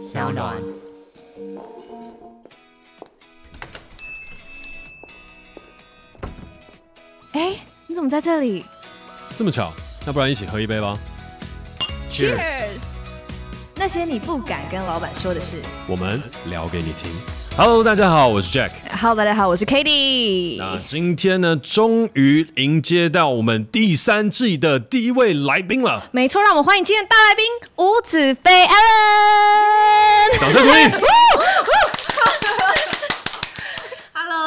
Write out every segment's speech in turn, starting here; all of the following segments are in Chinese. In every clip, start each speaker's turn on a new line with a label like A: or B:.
A: 小暖。
B: 哎，你怎么在这里？
C: 这么巧，那不然一起喝一杯吧。
B: Cheers！那些你不敢跟老板说的事，
C: 我们聊给你听。Hello，大家好，我是 Jack。
B: Hello，大家好，我是 Katy。
C: 那今天呢，终于迎接到我们第三季的第一位来宾了。
B: 没错，让我们欢迎今天的大来宾吴子飞 Allen。
C: 掌声鼓励。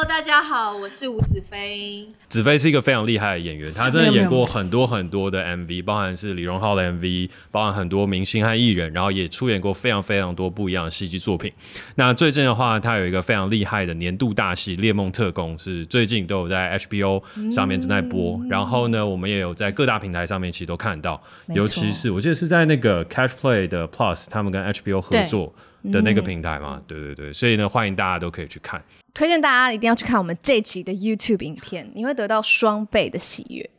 D: 大家好，我是吴子飞。
C: 子飞是一个非常厉害的演员，他真的演过很多很多的 MV，包含是李荣浩的 MV，包含很多明星和艺人，然后也出演过非常非常多不一样的戏剧作品。那最近的话，他有一个非常厉害的年度大戏《猎梦特工》，是最近都有在 HBO 上面正在播。嗯、然后呢，我们也有在各大平台上面其实都看到，尤其是我记得是在那个 Catch Play 的 Plus，他们跟 HBO 合作的那个平台嘛，对对对，所以呢，欢迎大家都可以去看。
B: 推荐大家一定要去看我们这期的 YouTube 影片，你会得到双倍的喜悦。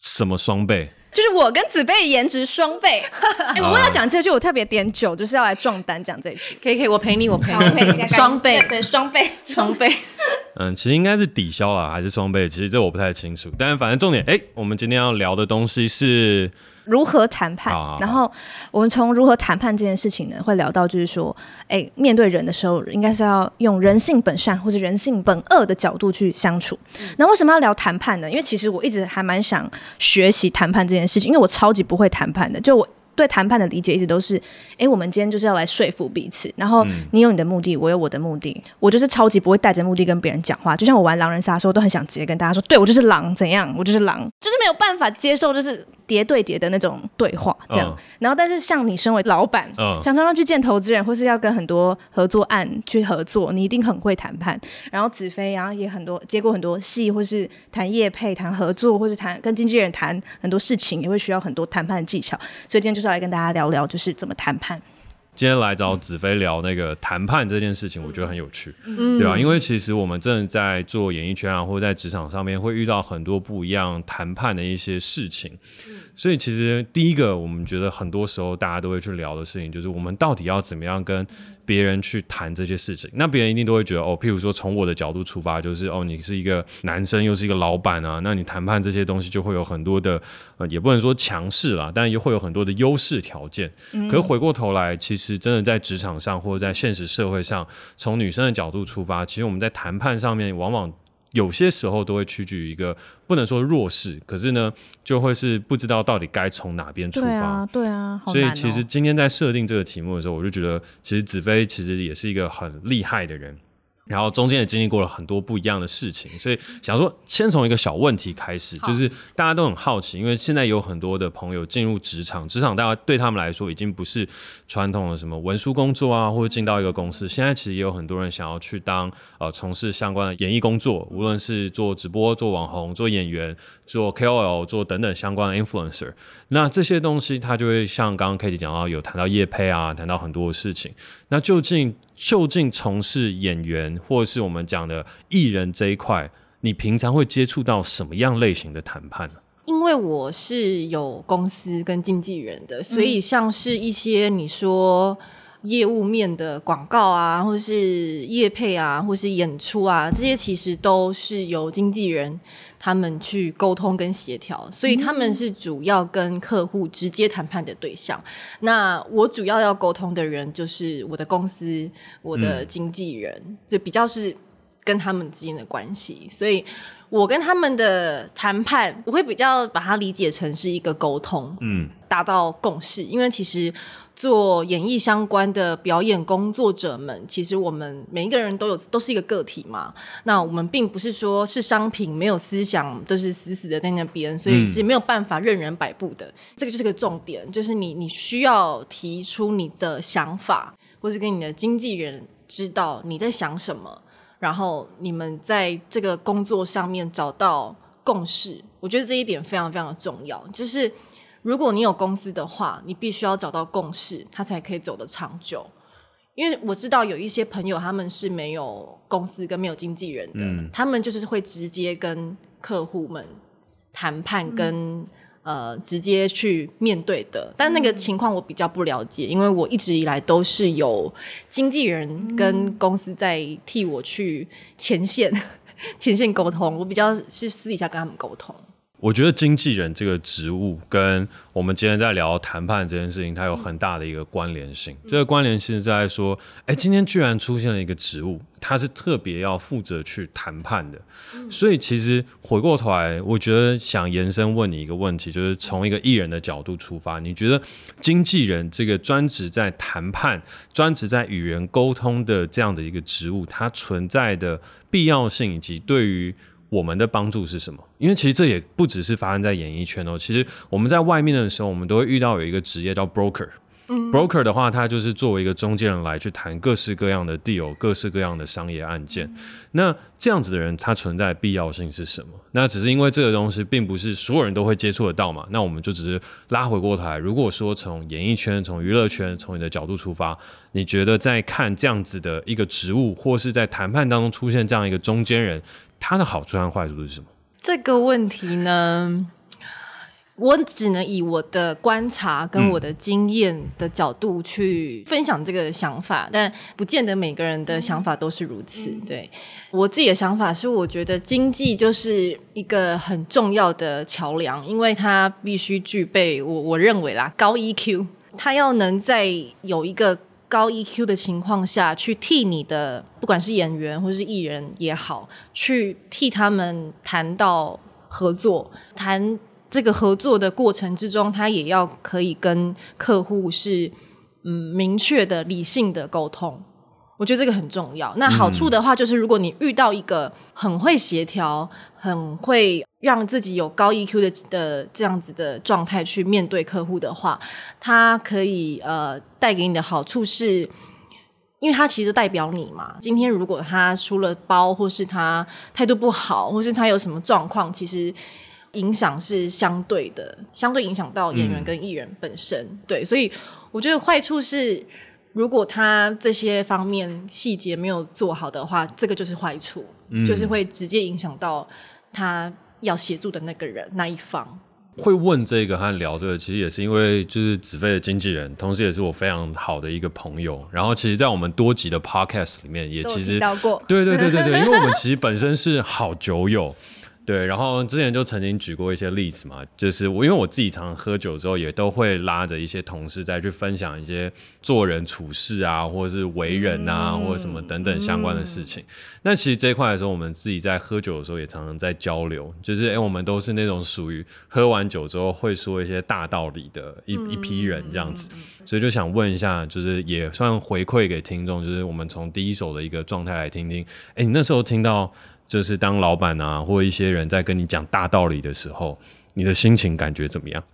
C: 什么双倍？
B: 就是我跟子飞的颜值双倍。哎、欸，我为了讲这句，我特别点酒，就是要来壮胆讲这句。
D: 可以可以，我陪你，我陪你，双倍，对，双倍，双倍。
C: 嗯，其实应该是抵消了，还是双倍？其实这我不太清楚。但是反正重点，哎、欸，我们今天要聊的东西是。
B: 如何谈判？好好好，然后我们从如何谈判这件事情呢，会聊到就是说，哎，面对人的时候，应该是要用人性本善或者人性本恶的角度去相处。那、嗯、为什么要聊谈判呢？因为其实我一直还蛮想学习谈判这件事情，因为我超级不会谈判的。就我对谈判的理解一直都是，哎，我们今天就是要来说服彼此，然后你有你的目的，我有我的目的，我就是超级不会带着目的跟别人讲话。就像我玩狼人杀的时候，都很想直接跟大家说，对，我就是狼，怎样？我就是狼，就是没有办法接受，就是。叠对叠的那种对话，这样。Uh, 然后，但是像你身为老板，嗯，常常要去见投资人，或是要跟很多合作案去合作，你一定很会谈判。然后子飞，然后也很多接过很多戏，或是谈业配、谈合作，或是谈跟经纪人谈很多事情，也会需要很多谈判的技巧。所以今天就是来跟大家聊聊，就是怎么谈判。
C: 今天来找子飞聊那个谈判这件事情，我觉得很有趣，嗯，对吧？因为其实我们真的在做演艺圈啊，或者在职场上面，会遇到很多不一样谈判的一些事情。所以其实第一个，我们觉得很多时候大家都会去聊的事情，就是我们到底要怎么样跟别人去谈这些事情。那别人一定都会觉得，哦，譬如说从我的角度出发，就是哦，你是一个男生，又是一个老板啊，那你谈判这些东西就会有很多的，呃，也不能说强势啦，但也会有很多的优势条件。可是回过头来，其实真的在职场上或者在现实社会上，从女生的角度出发，其实我们在谈判上面往往。有些时候都会屈居于一个不能说弱势，可是呢，就会是不知道到底该从哪边出发。对啊，
B: 对啊，
C: 所以其实今天在设定这个题目的时候，我就觉得，其实子飞其实也是一个很厉害的人。然后中间也经历过了很多不一样的事情，所以想说先从一个小问题开始，就是大家都很好奇，因为现在有很多的朋友进入职场，职场大家对他们来说已经不是传统的什么文书工作啊，或者进到一个公司，现在其实也有很多人想要去当呃从事相关的演艺工作，无论是做直播、做网红、做演员、做 KOL、做等等相关的 influencer，那这些东西他就会像刚刚 Cady 讲到，有谈到业配啊，谈到很多的事情，那究竟？就近从事演员或是我们讲的艺人这一块，你平常会接触到什么样类型的谈判呢？
D: 因为我是有公司跟经纪人的，所以像是一些你说业务面的广告啊，或是业配啊，或是演出啊，这些其实都是由经纪人。他们去沟通跟协调，所以他们是主要跟客户直接谈判的对象。那我主要要沟通的人就是我的公司，我的经纪人，嗯，就比较是跟他们之间的关系。所以我跟他们的谈判，我会比较把它理解成是一个沟通，嗯，达到共识。因为其实。做演艺相关的表演工作者们，其实我们每一个人都有都是一个个体嘛。那我们并不是说是商品，没有思想，都是死死的在那边，所以是没有办法任人摆布的。嗯。这个就是个重点，就是你你需要提出你的想法，或是跟你的经纪人知道你在想什么，然后你们在这个工作上面找到共识。我觉得这一点非常非常的重要，就是。如果你有公司的话，你必须要找到共识，它才可以走得长久。因为我知道有一些朋友他们是没有公司跟没有经纪人的，嗯，他们就是会直接跟客户们谈判跟，跟、呃直接去面对的。但那个情况我比较不了解，因为我一直以来都是有经纪人跟公司在替我去前线 前线沟通，我比较是私底下跟他们沟通。
C: 我觉得经纪人这个职务跟我们今天在聊谈判这件事情，它有很大的一个关联性。嗯、这个关联性在说，哎，今天居然出现了一个职务，它是特别要负责去谈判的。嗯、所以其实回过头来，我觉得想延伸问你一个问题，就是从一个艺人的角度出发，你觉得经纪人这个专职在谈判、专职在与人沟通的这样的一个职务，它存在的必要性以及对于我们的帮助是什么？因为其实这也不只是发生在演艺圈哦。其实我们在外面的时候，我们都会遇到有一个职业叫 broker。嗯，broker 的话，他就是作为一个中间人来去谈各式各样的 deal，各式各样的商业案件。嗯、那这样子的人，他存在的必要性是什么？那只是因为这个东西并不是所有人都会接触得到嘛。那我们就只是拉回过头来，如果说从演艺圈、从娱乐圈、从你的角度出发，你觉得在看这样子的一个职务，或是在谈判当中出现这样一个中间人，他的好处和坏处是什么？
D: 这个问题呢，我只能以我的观察跟我的经验的角度去分享这个想法，嗯、但不见得每个人的想法都是如此。嗯、对我自己的想法是，我觉得经济就是一个很重要的桥梁，因为它必须具备我我认为啦高 EQ，它要能在有一个。高 EQ 的情况下去替你的，不管是演员或是艺人也好，去替他们谈到合作，谈这个合作的过程之中，他也要可以跟客户是嗯明确的、理性的沟通。我觉得这个很重要。那好处的话，就是如果你遇到一个很会协调、很会让自己有高 EQ 的的这样子的状态去面对客户的话，他可以呃带给你的好处是，因为他其实代表你嘛。今天如果他出了包，或是他态度不好，或是他有什么状况，其实影响是相对的，相对影响到演员跟艺人本身。嗯、对，所以我觉得坏处是。如果他这些方面细节没有做好的话，这个就是坏处，嗯、就是会直接影响到他要协助的那个人那一方。
C: 会问这个和聊这个，其实也是因为就是子飞的经纪人，同时也是我非常好的一个朋友。然后，其实，在我们多集的 podcast 里面，也其实对对对对对，因为我们其实本身是好酒友。对，然后之前就曾经举过一些例子嘛，就是我因为我自己常常喝酒之后，也都会拉着一些同事再去分享一些做人处事啊，或者是为人啊，嗯、或者什么等等相关的事情。那、嗯、其实这一块的时候，我们自己在喝酒的时候也常常在交流，就是哎，我们都是那种属于喝完酒之后会说一些大道理的一、嗯、一批人这样子，所以就想问一下，就是也算回馈给听众，就是我们从第一手的一个状态来听听，哎，你那时候听到。就是当老板啊，或一些人在跟你讲大道理的时候，你的心情感觉怎么样？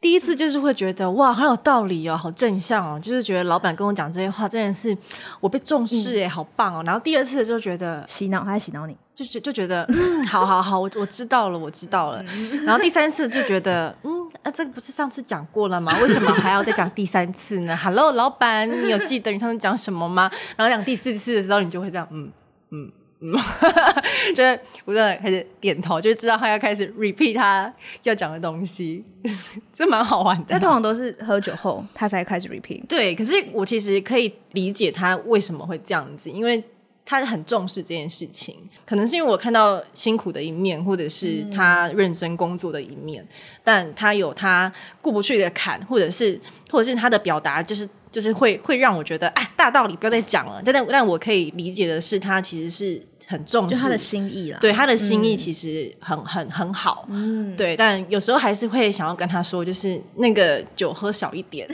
D: 第一次就是会觉得哇，很有道理哦，好正向哦，就是觉得老板跟我讲这些话，真的是我被重视哎，嗯、好棒哦。然后第二次就觉得
B: 洗脑，他在洗脑你，
D: 就就就觉得嗯，好好好，我我知道了，我知道了。然后第三次就觉得嗯，啊，这个不是上次讲过了吗？为什么还要再讲第三次呢？Hello，老板，你有记得你上次讲什么吗？然后讲第四次的时候，你就会这样，嗯嗯。嗯，就是不断开始点头，就知道他要开始 repeat 他要讲的东西，这蛮好玩的。
B: 那通常都是喝酒后他才开始 repeat。
D: 对，可是我其实可以理解他为什么会这样子，因为他很重视这件事情。可能是因为我看到辛苦的一面，或者是他认真工作的一面，嗯、但他有他过不去的坎，或者是或者是他的表达就是。就是会会让我觉得，哎，大道理不要再讲了。但但但我可以理解的是，他其实是很重视
B: 就他的心意了。
D: 对，他的心意其实很、嗯、很很好。嗯，对。但有时候还是会想要跟他说，就是那个酒喝少一点。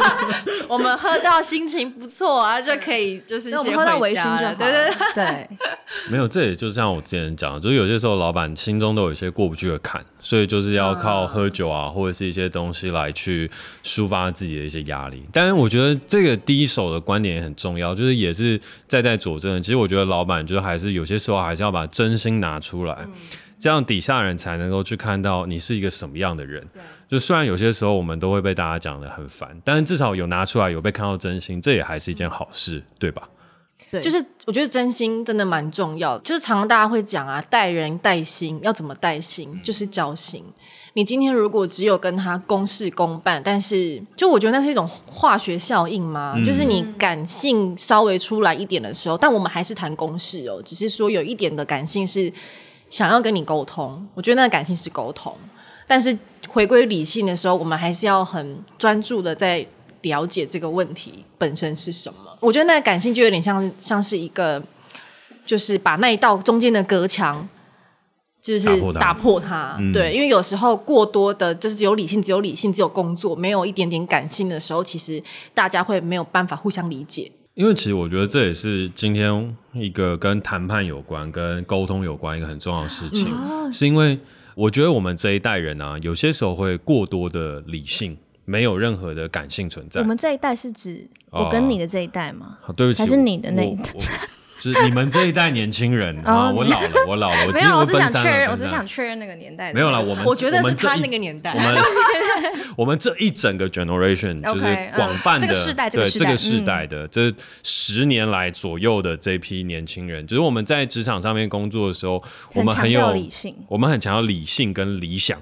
D: 我们喝到心情不错啊，就可以就是
B: 我们喝到微醺就好。对对对。对
C: 没有，这也就像我之前讲的，就是有些时候老板心中都有一些过不去的坎，所以就是要靠喝酒啊，或者是一些东西来去抒发自己的一些压力。但是我觉得这个第一手的观点也很重要，就是也是在在佐证。其实我觉得老板就是还是有些时候还是要把真心拿出来，这样底下人才能够去看到你是一个什么样的人。就虽然有些时候我们都会被大家讲的很烦，但是至少有拿出来，有被看到真心，这也还是一件好事，对吧？
D: 对，就是我觉得真心真的蛮重要的。就是常常大家会讲啊，待人待心要怎么待心，就是交心。你今天如果只有跟他公事公办，但是就我觉得那是一种化学效应嘛，嗯、就是你感性稍微出来一点的时候，但我们还是谈公事哦，只是说有一点的感性是想要跟你沟通，我觉得那个感性是沟通，但是回归理性的时候，我们还是要很专注的在了解这个问题本身是什么。我觉得那个感性就有点像像是一个，就是把那一道中间的隔墙。就是打破它，嗯、对，因为有时候过多的，就是只有理性，只有理性，只有工作，没有一点点感性的时候，其实大家会没有办法互相理解。
C: 因为其实我觉得这也是今天一个跟谈判有关、跟沟通有关一个很重要的事情，嗯、是因为我觉得我们这一代人啊，有些时候会过多的理性，没有任何的感性存在。
B: 我们这一代是指我跟你的这一代吗？
C: 哦、对不起，
B: 还是你的那一代？
C: 就是你们这一代年轻人 啊，我老了，我老了，我
B: 没有，我只想确认，我只想确认那个年代。
C: 没有了，我们
D: 我觉得是他那个年代。
C: 我们 我们这一整个 generation 就是广泛的
B: 这个世代，
C: 对这个世代的这十年来左右的这批年轻人，就是我们在职场上面工作的时候，我们很有理性，我们很强调理性跟理想。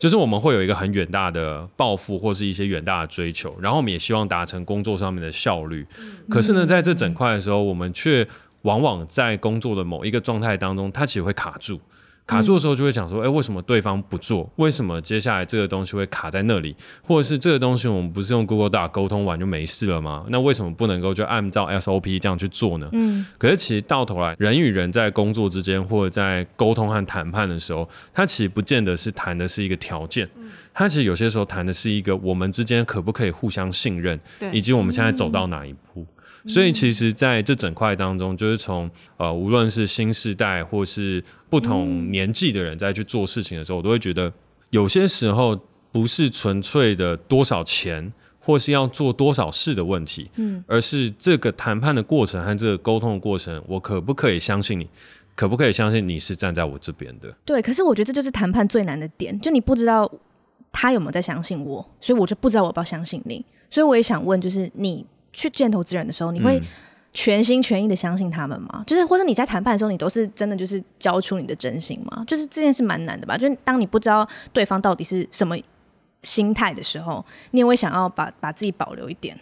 C: 就是我们会有一个很远大的抱负，或是一些远大的追求，然后我们也希望达成工作上面的效率。可是呢，在这整块的时候，我们却往往在工作的某一个状态当中，它其实会卡住。卡住的时候就会讲说，哎、欸，为什么对方不做？为什么接下来这个东西会卡在那里？或者是这个东西我们不是用 Google Doc 沟通完就没事了吗？那为什么不能够就按照 SOP 这样去做呢？嗯，可是其实到头来，人与人在工作之间或者在沟通和谈判的时候，它其实不见得是谈的是一个条件，它其实有些时候谈的是一个我们之间可不可以互相信任，以及我们现在走到哪一步。所以其实，在这整块当中，就是从呃，无论是新时代或是不同年纪的人在去做事情的时候，我都会觉得，有些时候不是纯粹的多少钱，或是要做多少事的问题，嗯，而是这个谈判的过程和这个沟通的过程，我可不可以相信你？可不可以相信你是站在我这边的？
B: 对，可是我觉得这就是谈判最难的点，就你不知道他有没有在相信我，所以我就不知道我要不要相信你。所以我也想问，就是你。去见投资人的时候，你会全心全意的相信他们吗？嗯、就是或者你在谈判的时候，你都是真的就是交出你的真心吗？就是这件事蛮难的吧？就是当你不知道对方到底是什么心态的时候，你也会想要把把自己保留一点。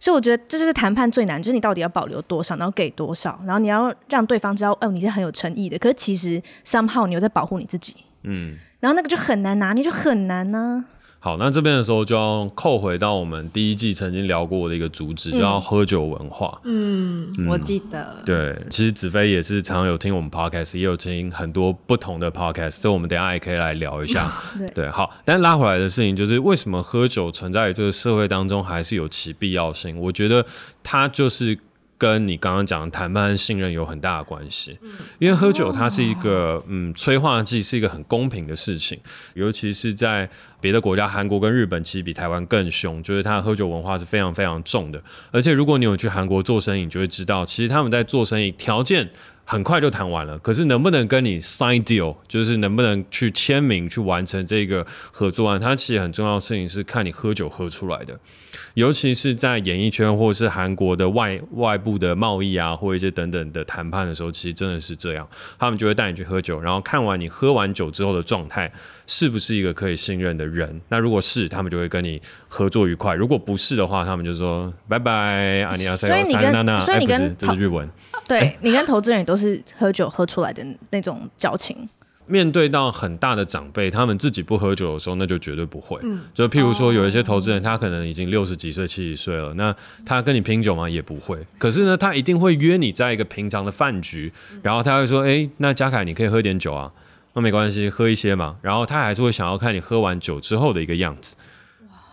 B: 所以我觉得这就是谈判最难，就是你到底要保留多少，然后给多少，然后你要让对方知道，哦，你是很有诚意的。可是其实 somehow 你又在保护你自己，嗯，然后那个就很难拿你，就很难呢、啊。
C: 好，那这边的时候就要扣回到我们第一季曾经聊过的一个主旨，嗯、叫喝酒文化。
D: 嗯，嗯我记得。
C: 对，其实子飞也是常常有听我们 podcast，也有听很多不同的 podcast，所以我们等下也可以来聊一下。对，对，好。但拉回来的事情就是，为什么喝酒存在于这个社会当中还是有其必要性？我觉得它就是。跟你刚刚讲的谈判信任有很大的关系，因为喝酒它是一个嗯催化剂，是一个很公平的事情，尤其是在别的国家，韩国跟日本其实比台湾更凶，就是它的喝酒文化是非常非常重的。而且如果你有去韩国做生意，你就会知道，其实他们在做生意条件很快就谈完了，可是能不能跟你 sign deal，就是能不能去签名去完成这个合作案，它其实很重要的事情是看你喝酒喝出来的。尤其是在演艺圈或者是韩国的外外部的贸易啊，或一些等等的谈判的时候，其实真的是这样，他们就会带你去喝酒，然后看完你喝完酒之后的状态是不是一个可以信任的人。那如果是，他们就会跟你合作愉快；如果不是的话，他们就说拜拜，阿尼亚塞。
B: 所以你跟所以你跟、
C: 欸、这是日文，
B: 对、欸、你跟投资人也都是喝酒喝出来的那种矫情。
C: 面对到很大的长辈，他们自己不喝酒的时候，那就绝对不会。嗯，就譬如说，有一些投资人，他可能已经六十几岁、七十岁了，那他跟你拼酒吗？也不会。可是呢，他一定会约你在一个平常的饭局，然后他会说：“哎，那嘉凯，你可以喝点酒啊。”那没关系，喝一些嘛。然后他还是会想要看你喝完酒之后的一个样子。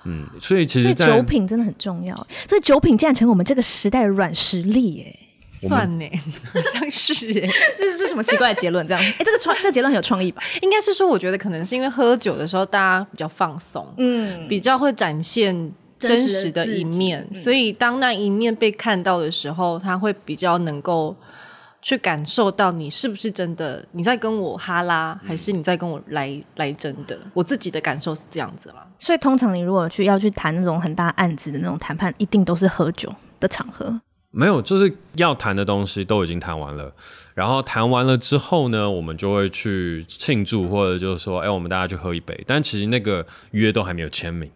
C: 嗯，所以其实
B: 酒品真的很重要。所以酒品竟然成为我们这个时代的软实力，哎。
D: 算呢，好像是哎，
B: 这是这什么奇怪的结论？这样，哎，这个创这个结论很有创意吧？
D: 应该是说，我觉得可能是因为喝酒的时候大家比较放松，嗯，比较会展现真实的一面，所以当那一面被看到的时候，他会比较能够去感受到你是不是真的你在跟我哈拉，还是你在跟我来来真的？我自己的感受是这样子啦。
B: 所以通常你如果去要去谈那种很大案子的那种谈判，一定都是喝酒的场合。
C: 没有，就是要谈的东西都已经谈完了，然后谈完了之后呢，我们就会去庆祝，或者就是说，哎，我们大家去喝一杯。但其实那个约都还没有签名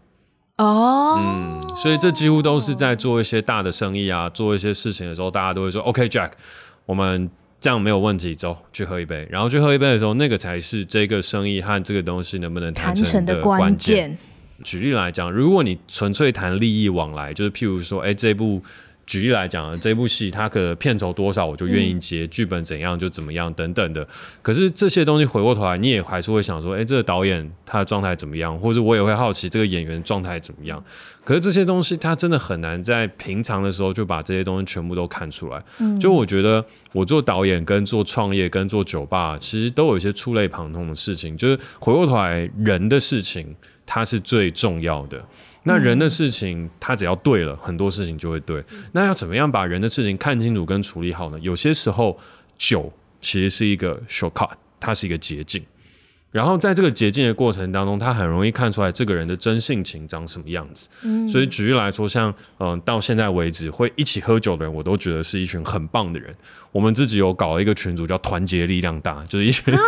B: 哦，
C: 嗯，所以这几乎都是在做一些大的生意啊，做一些事情的时候，大家都会说，OK，Jack，我们这样没有问题，走去喝一杯。然后去喝一杯的时候，那个才是这个生意和这个东西能不能谈成的关键。举例来讲，如果你纯粹谈利益往来，就是譬如说，哎，这部。举例来讲，这部戏它可片酬多少，我就愿意接；剧、嗯、本怎样就怎么样，等等的。可是这些东西回过头来，你也还是会想说，哎，这个导演他的状态怎么样？或者我也会好奇这个演员状态怎么样。可是这些东西，他真的很难在平常的时候就把这些东西全部都看出来。嗯、就我觉得，我做导演跟做创业跟做酒吧，其实都有一些触类旁通的事情。就是回过头来，人的事情，它是最重要的。那人的事情，他只要对了，很多事情就会对。那要怎么样把人的事情看清楚跟处理好呢？有些时候，酒其实是一个 shortcut，它是一个捷径。然后在这个捷径的过程当中，他很容易看出来这个人的真性情长什么样子。嗯，所以举例来说，像嗯、呃，到现在为止会一起喝酒的人，我都觉得是一群很棒的人。我们自己有搞了一个群组，叫“团结力量大”，就是一群、啊、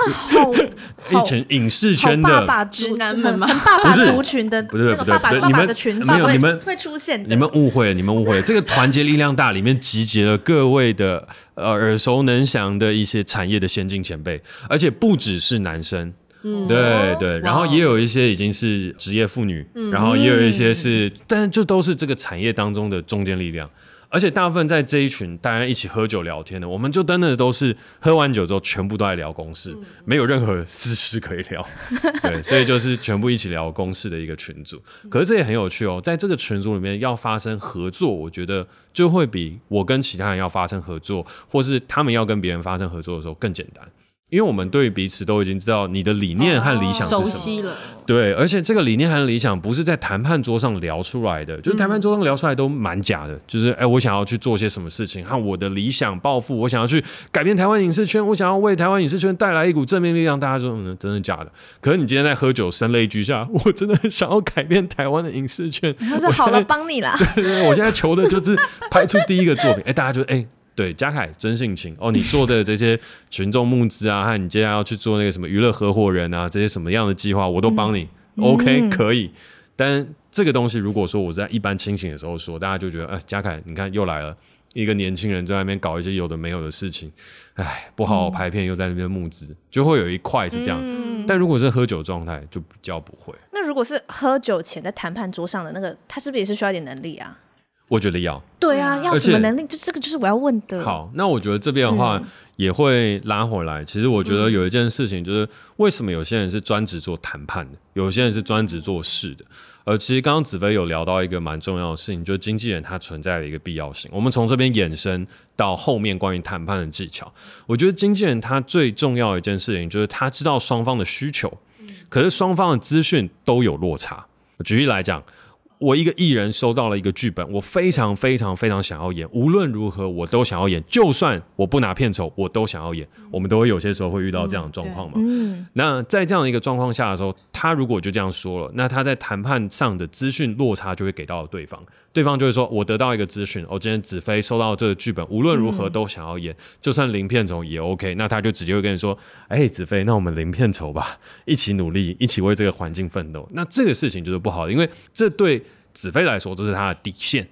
C: 一群影视圈的
B: 爸爸直男们嘛？爸爸族群的，
C: 不是不对不对，你们没有你们会出现，你们误会了，你们误会了。这个“团结力量大”里面集结了各位的呃耳熟能详的一些产业的先进前辈，而且不只是男生。嗯，对对，然后也有一些已经是职业妇女，嗯、然后也有一些是，嗯、但是就都是这个产业当中的中坚力量，而且大部分在这一群大家一起喝酒聊天的，我们就真的都是喝完酒之后全部都在聊公事，嗯、没有任何私事可以聊，对，所以就是全部一起聊公事的一个群组。可是这也很有趣哦，在这个群组里面要发生合作，我觉得就会比我跟其他人要发生合作，或是他们要跟别人发生合作的时候更简单。因为我们对彼此都已经知道你的理念和理想是什么，熟悉了。对，而且这个理念和理想不是在谈判桌上聊出来的，就是谈判桌上聊出来都蛮假的。就是哎，我想要去做些什么事情，和我的理想抱负，我想要去改变台湾影视圈，我想要为台湾影视圈带来一股正面力量。大家说，嗯，真的假的？可是你今天在喝酒声泪俱下，我真的很想要改变台湾的影视圈。
B: 他说好了，帮你啦。
C: 对 对 对，我现在求的就是拍出第一个作品。哎，大家就哎。对，嘉凯真性情哦！你做的这些群众募资啊，和你接下来要去做那个什么娱乐合伙人啊，这些什么样的计划，我都帮你。嗯、OK，可以。但这个东西，如果说我在一般清醒的时候说，大家就觉得，哎，嘉凯，你看又来了一个年轻人在那边搞一些有的没有的事情，哎，不好好拍片，又在那边募资，就会有一块是这样。嗯、但如果是喝酒状态，就比较不会。
B: 那如果是喝酒前在谈判桌上的那个，他是不是也是需要一点能力啊？
C: 我觉得要
B: 对啊，要什么能力？就这个就是我要问的。
C: 好，那我觉得这边的话也会拉回来。嗯、其实我觉得有一件事情就是，为什么有些人是专职做谈判的，有些人是专职做事的。而其实刚刚子飞有聊到一个蛮重要的事情，就是经纪人他存在的一个必要性。我们从这边延伸到后面关于谈判的技巧，我觉得经纪人他最重要的一件事情就是他知道双方的需求，可是双方的资讯都有落差。举例来讲。我一个艺人收到了一个剧本，我非常非常非常想要演，无论如何我都想要演，就算我不拿片酬，我都想要演。我们都会有些时候会遇到这样的状况嘛。嗯，那在这样的一个状况下的时候，他如果就这样说了，那他在谈判上的资讯落差就会给到对方，对方就会说，我得到一个资讯，我今天子飞收到这个剧本，无论如何都想要演，就算零片酬也 OK。那他就直接会跟你说，哎，子飞，那我们零片酬吧，一起努力，一起为这个环境奋斗。那这个事情就是不好的，因为这对。子飞来说，这是他的底线。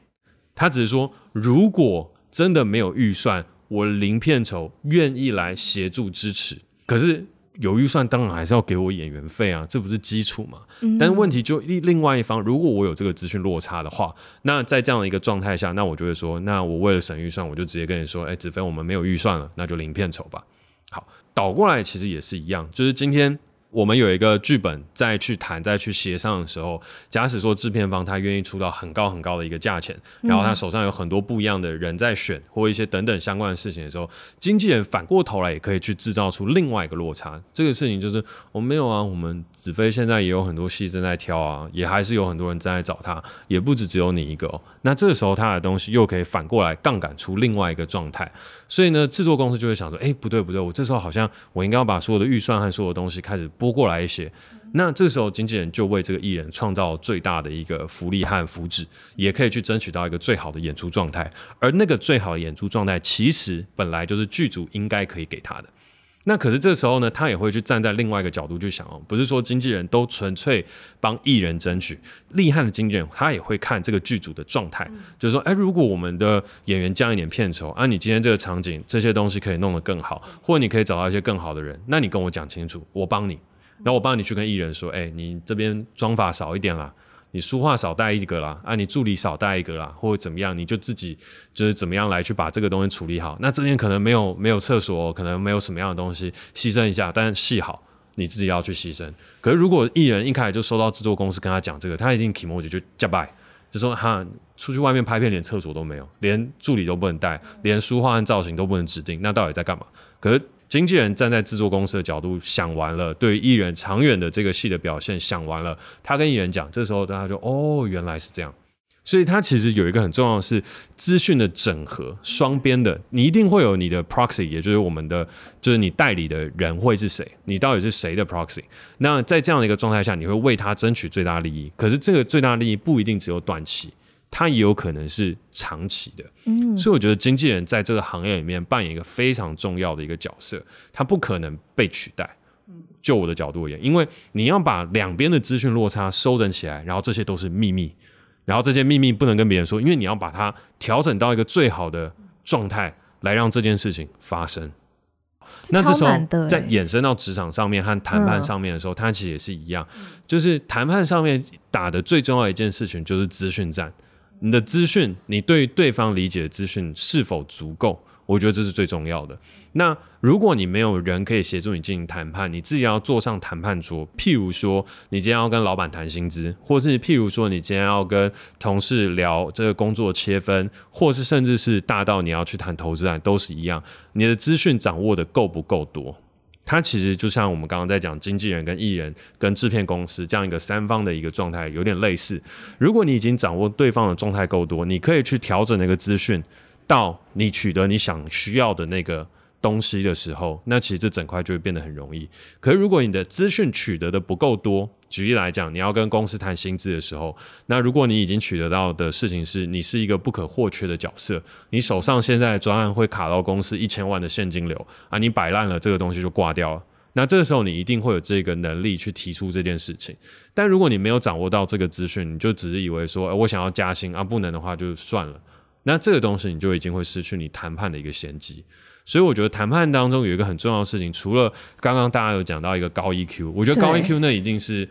C: 他只是说，如果真的没有预算，我零片酬愿意来协助支持。可是有预算，当然还是要给我演员费啊，这不是基础嘛？嗯、但是问题就另另外一方，如果我有这个资讯落差的话，那在这样的一个状态下，那我就会说，那我为了省预算，我就直接跟你说，哎，子飞，我们没有预算了，那就零片酬吧。好，倒过来其实也是一样，就是今天。我们有一个剧本，再去谈、再去协商的时候，假使说制片方他愿意出到很高很高的一个价钱，然后他手上有很多不一样的人在选，或一些等等相关的事情的时候，经纪人反过头来也可以去制造出另外一个落差。这个事情就是我们没有啊，我们子飞现在也有很多戏正在挑啊，也还是有很多人正在找他，也不止只有你一个哦。那这个时候他的东西又可以反过来杠杆出另外一个状态。所以呢，制作公司就会想说，哎，不对不对，我这时候好像我应该要把所有的预算和所有的东西开始拨过来一些。那这时候经纪人就为这个艺人创造最大的一个福利和福祉，也可以去争取到一个最好的演出状态。而那个最好的演出状态，其实本来就是剧组应该可以给他的。那可是这时候呢，他也会去站在另外一个角度去想哦，不是说经纪人都纯粹帮艺人争取，厉害的经纪人他也会看这个剧组的状态，就是说，哎，如果我们的演员降一点片酬啊，你今天这个场景这些东西可以弄得更好，或者你可以找到一些更好的人，那你跟我讲清楚，我帮你，然后我帮你去跟艺人说，哎，你这边妆发少一点啦。你书画少带一个啦，啊，你助理少带一个啦，或者怎么样，你就自己就是怎么样来去把这个东西处理好。那这边可能没有没有厕所，可能没有什么样的东西，牺牲一下，但是戏好，你自己要去牺牲。可是如果艺人一开始就收到制作公司跟他讲这个，他一定起摩羯就假掰，就说哈，出去外面拍片连厕所都没有，连助理都不能带，连书画和造型都不能指定，那到底在干嘛？可是。经纪人站在制作公司的角度想完了，对艺人长远的这个戏的表现想完了，他跟艺人讲，这时候大家就哦，原来是这样，所以他其实有一个很重要的是资讯的整合，双边的，你一定会有你的 proxy，也就是我们的就是你代理的人会是谁，你到底是谁的 proxy？那在这样的一个状态下，你会为他争取最大利益，可是这个最大利益不一定只有短期。它也有可能是长期的，嗯，所以我觉得经纪人在这个行业里面扮演一个非常重要的一个角色，他不可能被取代。就我的角度而言，因为你要把两边的资讯落差收整起来，然后这些都是秘密，然后这些秘密不能跟别人说，因为你要把它调整到一个最好的状态来让这件事情发生。那这时候在衍生到职场上面和谈判上面的时候，它其实也是一样，就是谈判上面打的最重要的一件事情就是资讯战。你的资讯，你对对方理解的资讯是否足够？我觉得这是最重要的。那如果你没有人可以协助你进行谈判，你自己要坐上谈判桌。譬如说，你今天要跟老板谈薪资，或是譬如说，你今天要跟同事聊这个工作切分，或是甚至是大到你要去谈投资案，都是一样。你的资讯掌握的够不够多？它其实就像我们刚刚在讲经纪人跟艺人跟制片公司这样一个三方的一个状态，有点类似。如果你已经掌握对方的状态够多，你可以去调整那个资讯，到你取得你想需要的那个。东西的时候，那其实这整块就会变得很容易。可是如果你的资讯取得的不够多，举例来讲，你要跟公司谈薪资的时候，那如果你已经取得到的事情是你是一个不可或缺的角色，你手上现在的专案会卡到公司一千万的现金流啊，你摆烂了，这个东西就挂掉了。那这个时候你一定会有这个能力去提出这件事情。但如果你没有掌握到这个资讯，你就只是以为说，哎，我想要加薪啊，不能的话就算了。那这个东西你就已经会失去你谈判的一个先机。所以我觉得谈判当中有一个很重要的事情，除了刚刚大家有讲到一个高 EQ，我觉得高 EQ 那一定是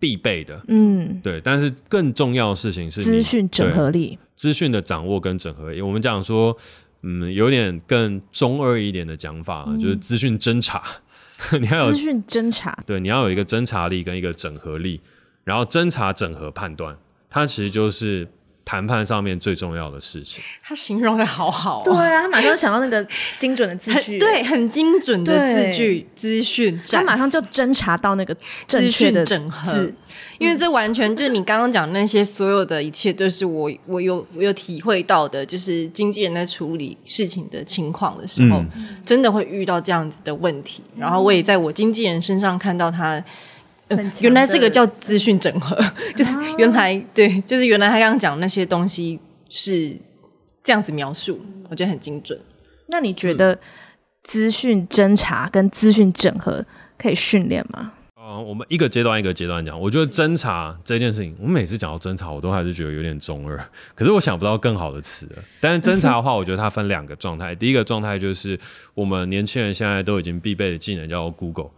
C: 必备的，嗯，对。但是更重要的事情是资讯整合力，资讯的掌握跟整合力。我们讲说，嗯，有点更中二一点的讲法，嗯、就是资讯侦查，你要有资讯侦查，对，你要有一个侦查力跟一个整合力，然后侦查、整合、判断，它其实就是。谈判上面最重要的事情，他形容的好好、哦。对啊，他马上就想到那个精准的字句，对，很精准的字句资讯，他马上就侦查到那个资讯的整合。因为这完全就是你刚刚讲那些所有的一切，都是我我有我有体会到的，就是经纪人在处理事情的情况的时候，嗯、真的会遇到这样子的问题。然后我也在我经纪人身上看到他。呃、原来这个叫资讯整合，就是原来、啊、对，就是原来他刚刚讲的那些东西是这样子描述，我觉得很精准。那你觉得资讯侦查跟资讯整合可以训练吗？嗯、呃，我们一个阶段一个阶段讲。我觉得侦查这件事情，我们每次讲到侦查，我都还是觉得有点中二。可是我想不到更好的词了。但是侦查的话，我觉得它分两个状态。第一个状态就是我们年轻人现在都已经必备的技能，叫做 Google。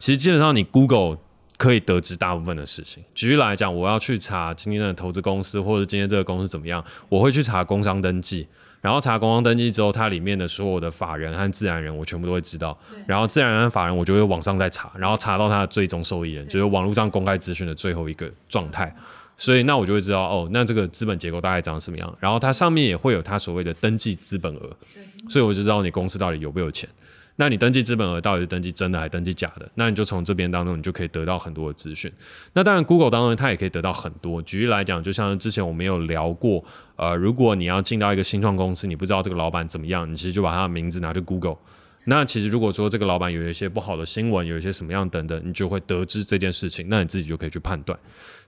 C: 其实基本上你 Google。可以得知大部分的事情。举例来讲，我要去查今天的投资公司，或者今天这个公司怎么样，我会去查工商登记，然后查工商登记之后，它里面的所有的法人和自然人，我全部都会知道。然后自然人和法人，我就会往上再查，然后查到它的最终受益人，就是网络上公开资讯的最后一个状态。所以那我就会知道，哦，那这个资本结构大概长什么样。然后它上面也会有它所谓的登记资本额，所以我就知道你公司到底有没有钱。那你登记资本额到底是登记真的还是登记假的？那你就从这边当中，你就可以得到很多的资讯。那当然，Google 当中它也可以得到很多。举例来讲，就像之前我们有聊过，呃，如果你要进到一个新创公司，你不知道这个老板怎么样，你其实就把他的名字拿去 Google，那其实如果说这个老板有一些不好的新闻，有一些什么样等等，你就会得知这件事情，那你自己就可以去判断。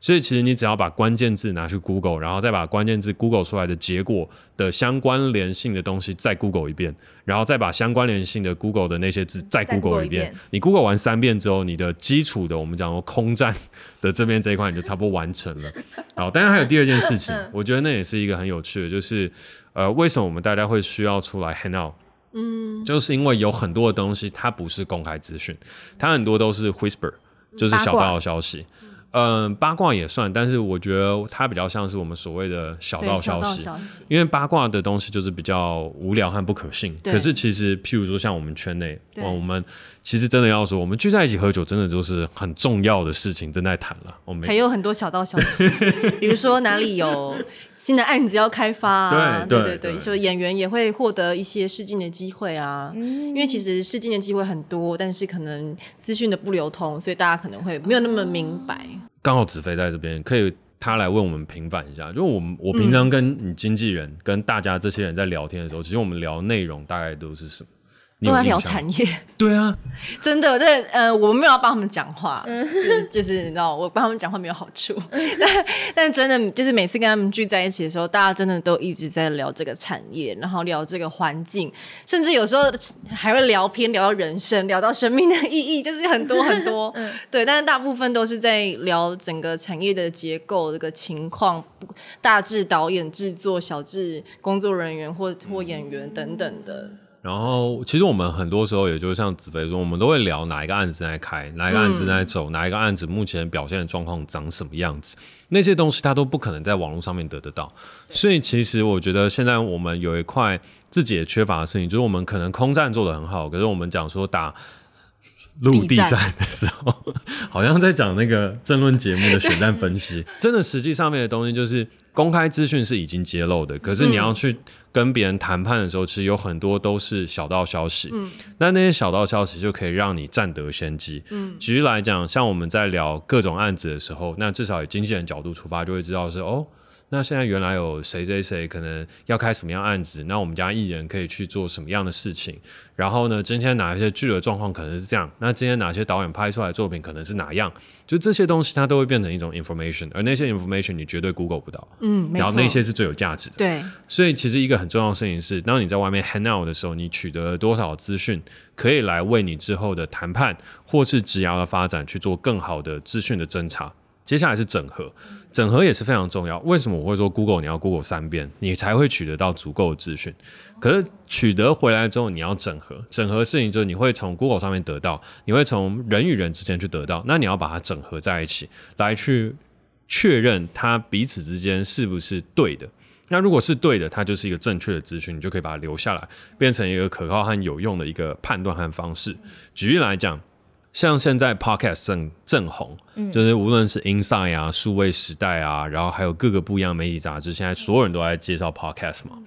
C: 所以其实你只要把关键字拿去 Google，然后再把关键字 Google 出来的结果的相关联性的东西再 Google 一遍，然后再把相关联性的 Google 的那些字再 Google 一遍。一遍你 Google 完三遍之后，你的基础的我们讲说空战的这边这一块你就差不多完成了。好，当然还有第二件事情，我觉得那也是一个很有趣的，就是呃，为什么我们大家会需要出来 hang out？嗯，就是因为有很多的东西它不是公开资讯，它很多都是 whisper，就是小道消息。嗯，八卦也算，但是我觉得它比较像是我们所谓的小道消息，消息，因为八卦的东西就是比较无聊和不可信。可是其实，譬如说像我们圈内，我们其实真的要说，我们聚在一起喝酒，真的就是很重要的事情正在谈了。我们还
D: 有很多小道消息，比如说哪里有新的案子要开发啊，对对对，所以演员也会获得一些试镜的机会啊。因为其实试镜的机会很多，但是可能资讯的不流通，所以大家可能会没有那么明白。
C: 刚好子飞在这边，可以他来为我们平反一下。就我们我平常跟你经纪人、嗯、跟大家这些人在聊天的时候，其实我们聊内容大概都是什么？
D: 都在聊产业，
C: 对啊，
D: 真的，这呃，我们没有要帮他们讲话，嗯、就，就是你知道，我帮他们讲话没有好处，但但真的就是每次跟他们聚在一起的时候，大家真的都一直在聊这个产业，然后聊这个环境，甚至有时候还会聊偏，聊到人生，聊到生命的意义，就是很多很多，嗯、对，但是大部分都是在聊整个产业的结构这个情况，大致导演制作，小至工作人员或或演员等等的。
C: 然后，其实我们很多时候，也就是像子飞说，我们都会聊哪一个案子在开，哪一个案子在走，嗯、哪一个案子目前表现的状况长什么样子，那些东西他都不可能在网络上面得得到。所以，其实我觉得现在我们有一块自己也缺乏的事情，就是我们可能空战做得很好，可是我们讲说打陆地战的时候，好像在讲那个政论节目的选战分析，真的实际上面的东西就是。公开资讯是已经揭露的，可是你要去跟别人谈判的时候，其实有很多都是小道消息。嗯，那那些小道消息就可以让你占得先机。嗯，举例来讲，像我们在聊各种案子的时候，那至少以经纪人角度出发，就会知道是哦。那现在原来有谁谁谁可能要开什么样案子，那我们家艺人可以去做什么样的事情？然后呢，今天哪一些剧的状况可能是这样？那今天哪些导演拍出来的作品可能是哪样？就这些东西它都会变成一种 information，而那些 information 你绝对 Google 不到。嗯，然后那些是最有价值的。
D: 对。
C: 所以其实一个很重要的事情是，当你在外面 hang out 的时候，你取得了多少资讯，可以来为你之后的谈判或是职涯的发展去做更好的资讯的侦查。接下来是整合，整合也是非常重要。为什么我会说 Google 你要 Google 三遍，你才会取得到足够的资讯？可是取得回来之后，你要整合，整合事情就是你会从 Google 上面得到，你会从人与人之间去得到，那你要把它整合在一起，来去确认它彼此之间是不是对的。那如果是对的，它就是一个正确的资讯，你就可以把它留下来，变成一个可靠和有用的一个判断和方式。举例来讲。像现在 Podcast 正正红，嗯、就是无论是 Inside 啊、数位时代啊，然后还有各个不一样媒体杂志，现在所有人都在介绍 Podcast 嘛。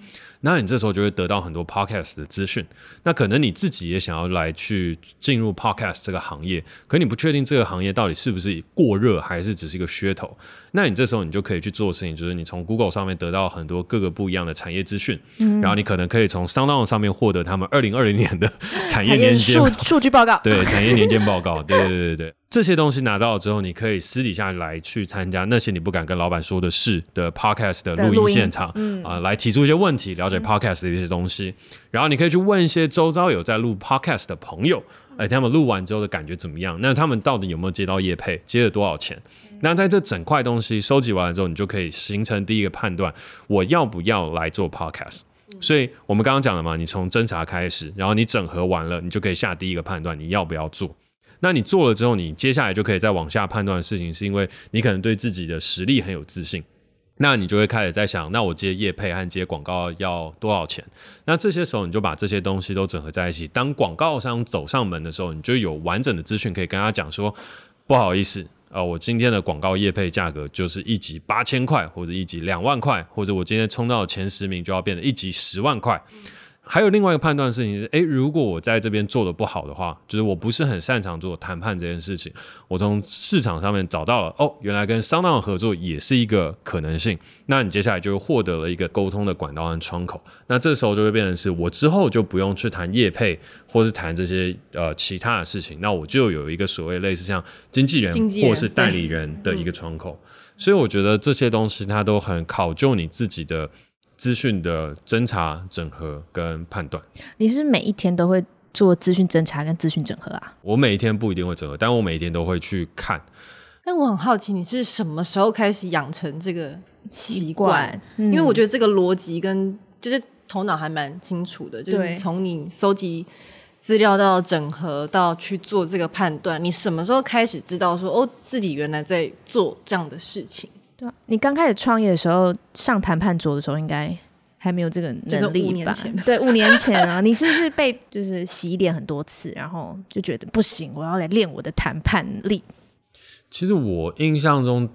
C: 那你这时候就会得到很多 podcast 的资讯，那可能你自己也想要来去进入 podcast 这个行业，可你不确定这个行业到底是不是过热，还是只是一个噱头。那你这时候你就可以去做的事情，就是你从 Google 上面得到很多各个不一样的产业资讯，嗯、然后你可能可以从 SoundOn 上面获得他们二零二零年的 产业年鉴
D: 数数据报告，
C: 对，产业年鉴报告，对对对对对。这些东西拿到了之后，你可以私底下来去参加那些你不敢跟老板说的事的 podcast 的录音现场，啊、嗯呃，来提出一些问题，了解 podcast 的一些东西。嗯、然后你可以去问一些周遭有在录 podcast 的朋友，哎，他们录完之后的感觉怎么样？那他们到底有没有接到业配，接了多少钱？嗯、那在这整块东西收集完了之后，你就可以形成第一个判断：我要不要来做 podcast？、嗯、所以我们刚刚讲了嘛，你从侦查开始，然后你整合完了，你就可以下第一个判断：你要不要做？那你做了之后，你接下来就可以再往下判断的事情，是因为你可能对自己的实力很有自信，那你就会开始在想，那我接业配和接广告要多少钱？那这些时候你就把这些东西都整合在一起，当广告商走上门的时候，你就有完整的资讯可以跟他讲说，不好意思，呃，我今天的广告业配价格就是一集八千块，或者一集两万块，或者我今天冲到前十名就要变成一集十万块。还有另外一个判断的事情是，诶，如果我在这边做的不好的话，就是我不是很擅长做谈判这件事情，我从市场上面找到了，哦，原来跟商当合作也是一个可能性，那你接下来就获得了一个沟通的管道和窗口，那这时候就会变成是我之后就不用去谈业配，或是谈这些呃其他的事情，那我就有一个所谓类似像经纪人或是代理人的一个窗口，所以我觉得这些东西它都很考究你自己的。资讯的侦查、整合跟判断，
B: 你是不是每一天都会做资讯侦查跟资讯整合啊？
C: 我每一天不一定会整合，但我每一天都会去看。
D: 但我很好奇，你是什么时候开始养成这个习惯？嗯、因为我觉得这个逻辑跟就是头脑还蛮清楚的，就是从你搜集资料到整合到去做这个判断，你什么时候开始知道说哦，自己原来在做这样的事情？
B: 对，你刚开始创业的时候，上谈判桌的时候，应该还没有这个能力吧？对，五年前啊，你是不是被就是洗脸很多次，然后就觉得不行，我要来练我的谈判力？
C: 其实我印象中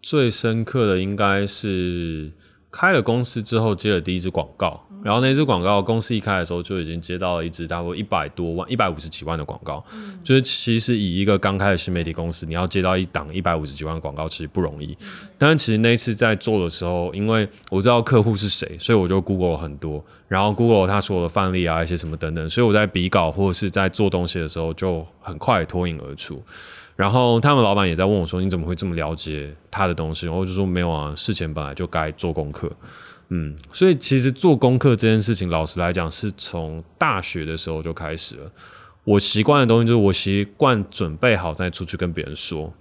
C: 最深刻的应该是开了公司之后接了第一支广告。然后那支广告公司一开的时候就已经接到了一支大概一百多万、一百五十几万的广告，嗯、就是其实以一个刚开的新媒体公司，你要接到一档一百五十几万的广告其实不容易。但是其实那一次在做的时候，因为我知道客户是谁，所以我就 Google 了很多，然后 Google 他所有的范例啊，一些什么等等，所以我在比稿或者是在做东西的时候就很快脱颖而出。然后他们老板也在问我说：“你怎么会这么了解他的东西？”然后我就说：“没有啊，事前本来就该做功课。”嗯，所以其实做功课这件事情，老实来讲，是从大学的时候就开始了。我习惯的东西就是我习惯准备好再出去跟别人说。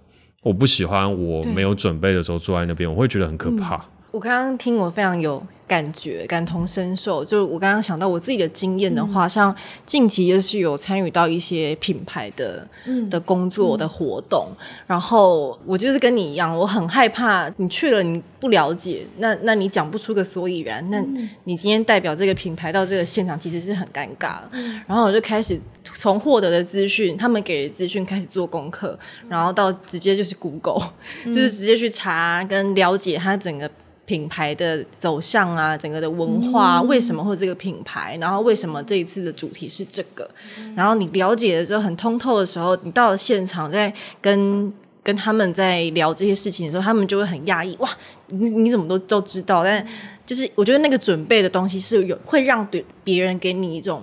C: 我不喜欢我没有准备的时候坐在那边，我会觉得很可怕。
D: 我刚刚听我非常有。感觉感同身受，就我刚刚想到我自己的经验的话，嗯、像近期就是有参与到一些品牌的、嗯、的工作的活动，嗯、然后我就是跟你一样，我很害怕你去了你不了解，那那你讲不出个所以然，那你今天代表这个品牌到这个现场其实是很尴尬。嗯、然后我就开始从获得的资讯，他们给的资讯开始做功课，然后到直接就是 Google，、嗯、就是直接去查跟了解它整个。品牌的走向啊，整个的文化，为什么会这个品牌？然后为什么这一次的主题是这个？然后你了解了之后很通透的时候，你到了现场，在跟跟他们在聊这些事情的时候，他们就会很讶异，哇，你你怎么都都知道？但就是我觉得那个准备的东西是有会让别别人给你一种。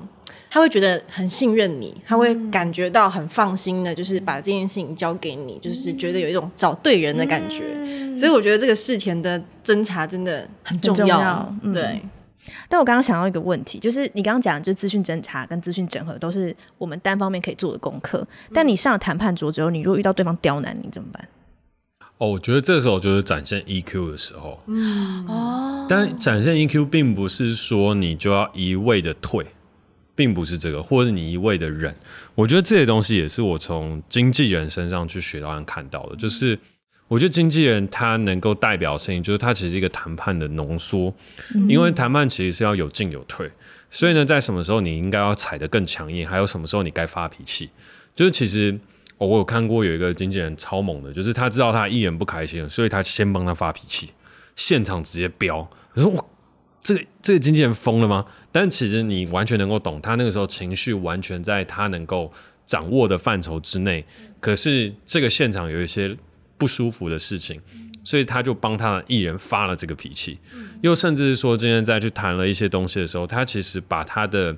D: 他会觉得很信任你，他会感觉到很放心的，就是把这件事情交给你，就是觉得有一种找对人的感觉。嗯、所以我觉得这个事前的侦查真的很重要。重要对、嗯，
B: 但我刚刚想到一个问题，就是你刚刚讲，就是资讯侦查跟资讯整合都是我们单方面可以做的功课。但你上了谈判桌之后，你如果遇到对方刁难你怎么办？
C: 哦，我觉得这时候就是展现 EQ 的时候。嗯哦，但展现 EQ 并不是说你就要一味的退。并不是这个，或者你一味的忍，我觉得这些东西也是我从经纪人身上去学到和看到的。就是我觉得经纪人他能够代表的声音，就是他其实是一个谈判的浓缩，因为谈判其实是要有进有退，所以呢，在什么时候你应该要踩得更强硬，还有什么时候你该发脾气，就是其实我有看过有一个经纪人超猛的，就是他知道他艺人不开心，所以他先帮他发脾气，现场直接飙，可是我。这个这个经纪人疯了吗？但其实你完全能够懂，他那个时候情绪完全在他能够掌握的范畴之内。可是这个现场有一些不舒服的事情，所以他就帮他的艺人发了这个脾气。又甚至是说，今天再去谈了一些东西的时候，他其实把他的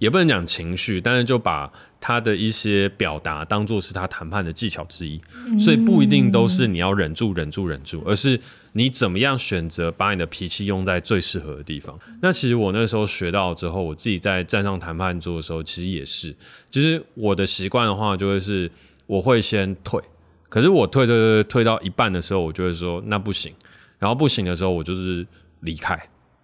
C: 也不能讲情绪，但是就把他的一些表达当做是他谈判的技巧之一。所以不一定都是你要忍住、忍住、忍住，而是。你怎么样选择把你的脾气用在最适合的地方？那其实我那时候学到之后，我自己在站上谈判桌的时候，其实也是，就是我的习惯的话，就会是我会先退，可是我退退退退到一半的时候，我就会说那不行，然后不行的时候，我就是离开，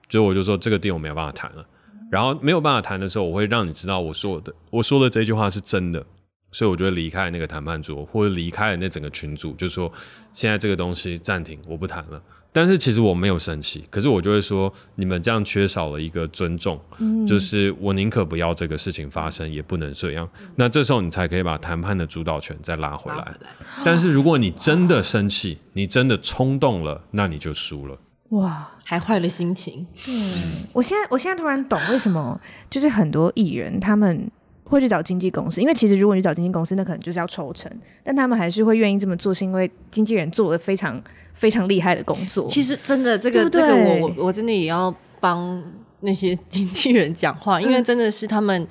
C: 所以我就说这个店我没有办法谈了，然后没有办法谈的时候，我会让你知道我说的我说的这句话是真的。所以我就会离开那个谈判桌，或者离开了那整个群组，就说现在这个东西暂停，我不谈了。但是其实我没有生气，可是我就会说你们这样缺少了一个尊重，嗯、就是我宁可不要这个事情发生，也不能这样。那这时候你才可以把谈判的主导权再拉回来。但是如果你真的生气，你真的冲动了，那你就输了。
D: 哇，还坏了心情。
B: 嗯，我现在我现在突然懂为什么，就是很多艺人他们会去找经纪公司，因为其实如果你找经纪公司，那可能就是要抽成，但他们还是会愿意这么做，是因为经纪人做了非常非常厉害的工作。
D: 其实真的，这个这个我我我真的也要帮那些经纪人讲话，因为真的是他们，嗯、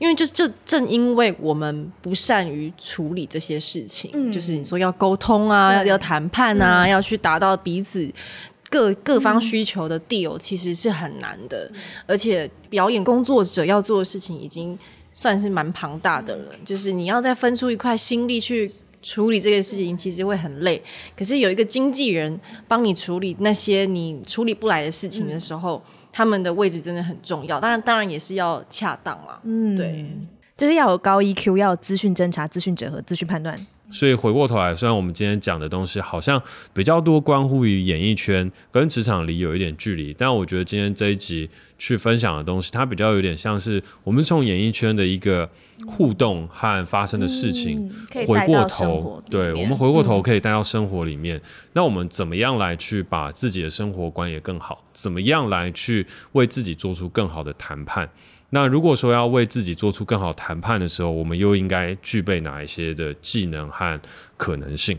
D: 因为就就正因为我们不善于处理这些事情，嗯、就是你说要沟通啊，要要谈判啊，嗯、要去达到彼此。各各方需求的 deal 其实是很难的，嗯、而且表演工作者要做的事情已经算是蛮庞大的了。嗯、就是你要再分出一块心力去处理这个事情，其实会很累。可是有一个经纪人帮你处理那些你处理不来的事情的时候，嗯、他们的位置真的很重要。当然，当然也是要恰当嘛。嗯，对，
B: 就是要有高 EQ，要有资讯侦查、资讯整合、资讯判断。
C: 所以回过头来，虽然我们今天讲的东西好像比较多关乎于演艺圈，跟职场里有一点距离，但我觉得今天这一集去分享的东西，它比较有点像是我们从演艺圈的一个互动和发生的事情，嗯、回过头，对，我们回过头可以带到生活里面。嗯、那我们怎么样来去把自己的生活管理更好？怎么样来去为自己做出更好的谈判？那如果说要为自己做出更好谈判的时候，我们又应该具备哪一些的技能和可能性？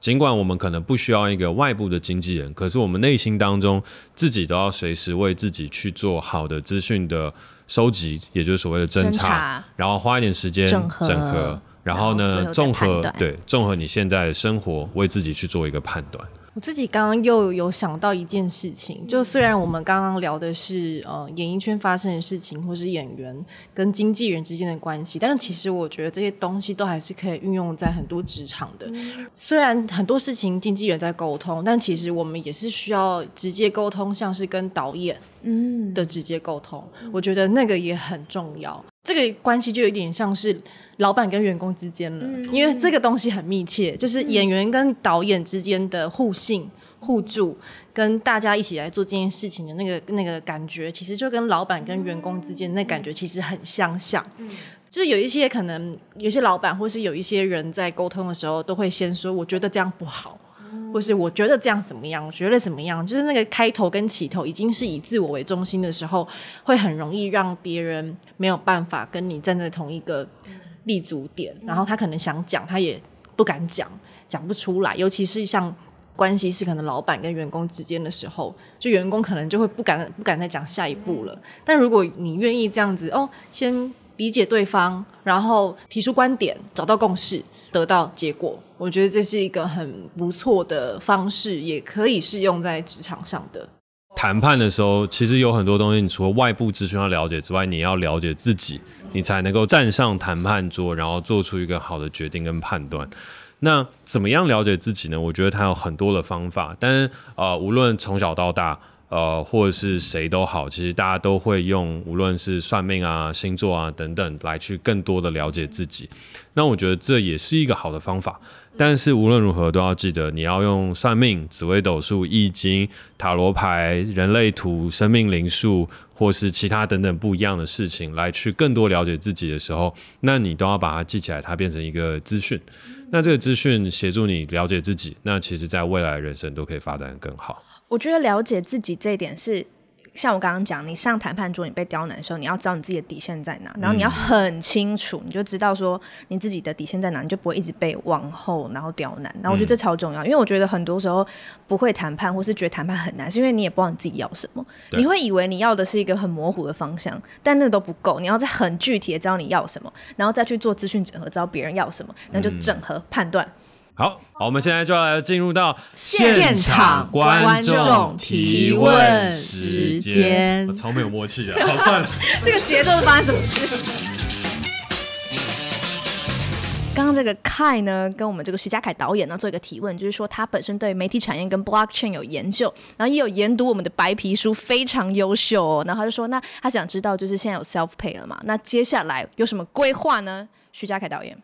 C: 尽管我们可能不需要一个外部的经纪人，可是我们内心当中自己都要随时为自己去做好的资讯的收集，也就是所谓的侦查，侦查然后花一点时间整合，整合然后呢，综合对综合你现在的生活，为自己去做一个判断。
D: 我自己刚刚又有想到一件事情，就虽然我们刚刚聊的是呃演艺圈发生的事情，或是演员跟经纪人之间的关系，但是其实我觉得这些东西都还是可以运用在很多职场的。嗯、虽然很多事情经纪人在沟通，但其实我们也是需要直接沟通，像是跟导演嗯的直接沟通，嗯、我觉得那个也很重要。这个关系就有点像是。老板跟员工之间了，嗯、因为这个东西很密切，就是演员跟导演之间的互信、互助，跟大家一起来做这件事情的那个那个感觉，其实就跟老板跟员工之间那感觉其实很相像。嗯、就是有一些可能，有些老板或是有一些人在沟通的时候，都会先说：“我觉得这样不好。”或是我觉得这样怎么样？我觉得怎么样？就是那个开头跟起头已经是以自我为中心的时候，会很容易让别人没有办法跟你站在同一个。立足点，然后他可能想讲，他也不敢讲，讲不出来。尤其是像关系是可能老板跟员工之间的时候，就员工可能就会不敢不敢再讲下一步了。但如果你愿意这样子哦，先理解对方，然后提出观点，找到共识，得到结果，我觉得这是一个很不错的方式，也可以是用在职场上的。
C: 谈判的时候，其实有很多东西，你除了外部资讯要了解之外，你要了解自己。你才能够站上谈判桌，然后做出一个好的决定跟判断。那怎么样了解自己呢？我觉得它有很多的方法，但是呃，无论从小到大，呃，或者是谁都好，其实大家都会用，无论是算命啊、星座啊等等，来去更多的了解自己。那我觉得这也是一个好的方法。但是无论如何，都要记得你要用算命、紫微斗数、易经、塔罗牌、人类图、生命灵数。或是其他等等不一样的事情，来去更多了解自己的时候，那你都要把它记起来，它变成一个资讯。那这个资讯协助你了解自己，那其实在未来人生都可以发展得更好。
B: 我觉得了解自己这一点是。像我刚刚讲，你上谈判桌，你被刁难的时候，你要知道你自己的底线在哪，然后你要很清楚，你就知道说你自己的底线在哪，你就不会一直被往后然后刁难。然后我觉得这超重要，因为我觉得很多时候不会谈判，或是觉得谈判很难，是因为你也不知道你自己要什么，你会以为你要的是一个很模糊的方向，但那都不够，你要在很具体的知道你要什么，然后再去做资讯整合，知道别人要什么，那就整合判断。
C: 好，好，我们现在就要来进入到
D: 现场观众提问时间，
C: 超没有默契啊！好，算了，
B: 这个节奏是发生什么事？刚刚这个 Kai 呢，跟我们这个徐佳凯导演呢做一个提问，就是说他本身对媒体产业跟 Blockchain 有研究，然后也有研读我们的白皮书，非常优秀哦。然后他就说，那他想知道，就是现在有 Self Pay 了嘛？那接下来有什么规划呢？徐佳凯导演。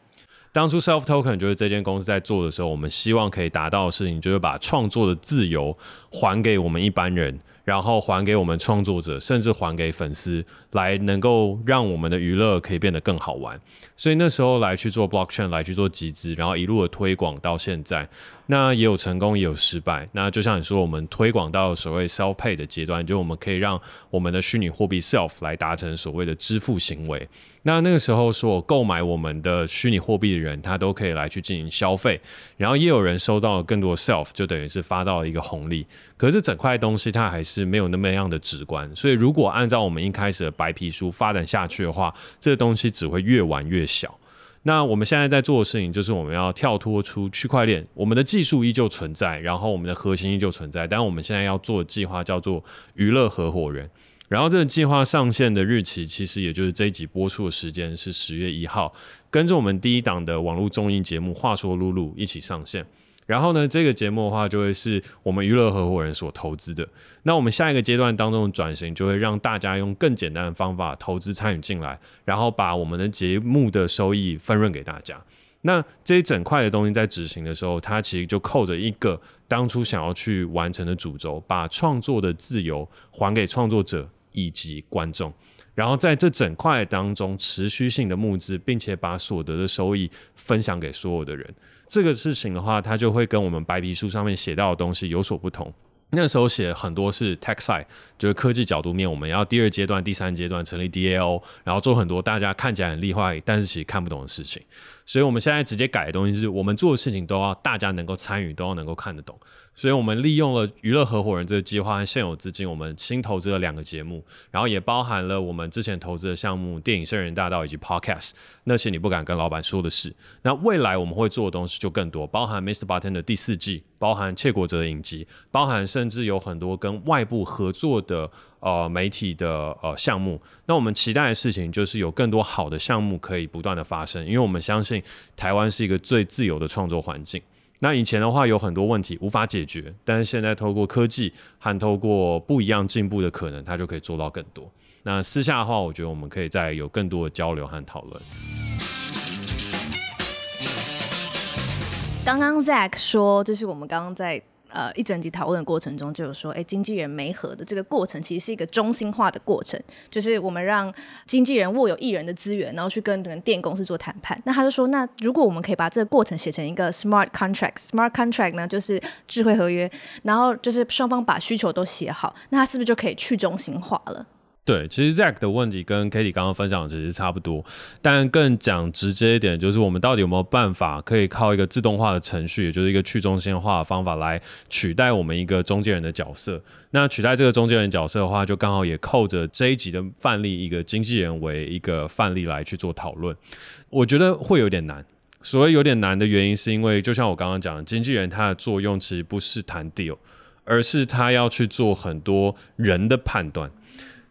C: 当初 Self Token 就是这间公司在做的时候，我们希望可以达到的事情，就是把创作的自由还给我们一般人，然后还给我们创作者，甚至还给粉丝，来能够让我们的娱乐可以变得更好玩。所以那时候来去做 blockchain，来去做集资，然后一路的推广到现在。那也有成功，也有失败。那就像你说，我们推广到所谓 self pay 的阶段，就我们可以让我们的虚拟货币 self 来达成所谓的支付行为。那那个时候，所购买我们的虚拟货币的人，他都可以来去进行消费。然后也有人收到了更多 self，就等于是发到了一个红利。可是整块东西它还是没有那么样的直观。所以如果按照我们一开始的白皮书发展下去的话，这个东西只会越玩越小。那我们现在在做的事情，就是我们要跳脱出区块链，我们的技术依旧存在，然后我们的核心依旧存在，但我们现在要做的计划叫做娱乐合伙人。然后这个计划上线的日期，其实也就是这一集播出的时间是十月一号，跟着我们第一档的网络综艺节目《话说露露》一起上线。然后呢，这个节目的话，就会是我们娱乐合伙人所投资的。那我们下一个阶段当中的转型，就会让大家用更简单的方法投资参与进来，然后把我们的节目的收益分润给大家。那这一整块的东西在执行的时候，它其实就扣着一个当初想要去完成的主轴，把创作的自由还给创作者以及观众，然后在这整块当中持续性的募资，并且把所得的收益分享给所有的人。这个事情的话，它就会跟我们白皮书上面写到的东西有所不同。那时候写很多是 tech side，就是科技角度面，我们要第二阶段、第三阶段成立 DAO，然后做很多大家看起来很厉害，但是其实看不懂的事情。所以我们现在直接改的东西是我们做的事情都要大家能够参与，都要能够看得懂。所以我们利用了娱乐合伙人这个计划和现有资金，我们新投资了两个节目，然后也包含了我们之前投资的项目《电影圣人大道》以及 Podcast 那些你不敢跟老板说的事。那未来我们会做的东西就更多，包含 Mr. Barton 的第四季，包含窃国者的影集，包含甚至有很多跟外部合作的呃媒体的呃项目。那我们期待的事情就是有更多好的项目可以不断的发生，因为我们相信台湾是一个最自由的创作环境。那以前的话有很多问题无法解决，但是现在透过科技和透过不一样进步的可能，它就可以做到更多。那私下的话，我觉得我们可以再有更多的交流和讨论。
B: 刚刚 Zach 说，就是我们刚刚在。呃，一整集讨论的过程中，就有说，哎，经纪人没合的这个过程，其实是一个中心化的过程，就是我们让经纪人握有艺人的资源，然后去跟可能电公司做谈判。那他就说，那如果我们可以把这个过程写成一个 smart contract，smart contract 呢，就是智慧合约，然后就是双方把需求都写好，那他是不是就可以去中心化了？
C: 对，其实 Zach 的问题跟 Katie 刚刚分享的其实差不多，但更讲直接一点，就是我们到底有没有办法可以靠一个自动化的程序，也就是一个去中心化的方法来取代我们一个中间人的角色？那取代这个中间人角色的话，就刚好也扣着这一集的范例，一个经纪人为一个范例来去做讨论。我觉得会有点难。所谓有点难的原因，是因为就像我刚刚讲的，经纪人他的作用其实不是谈 deal，而是他要去做很多人的判断。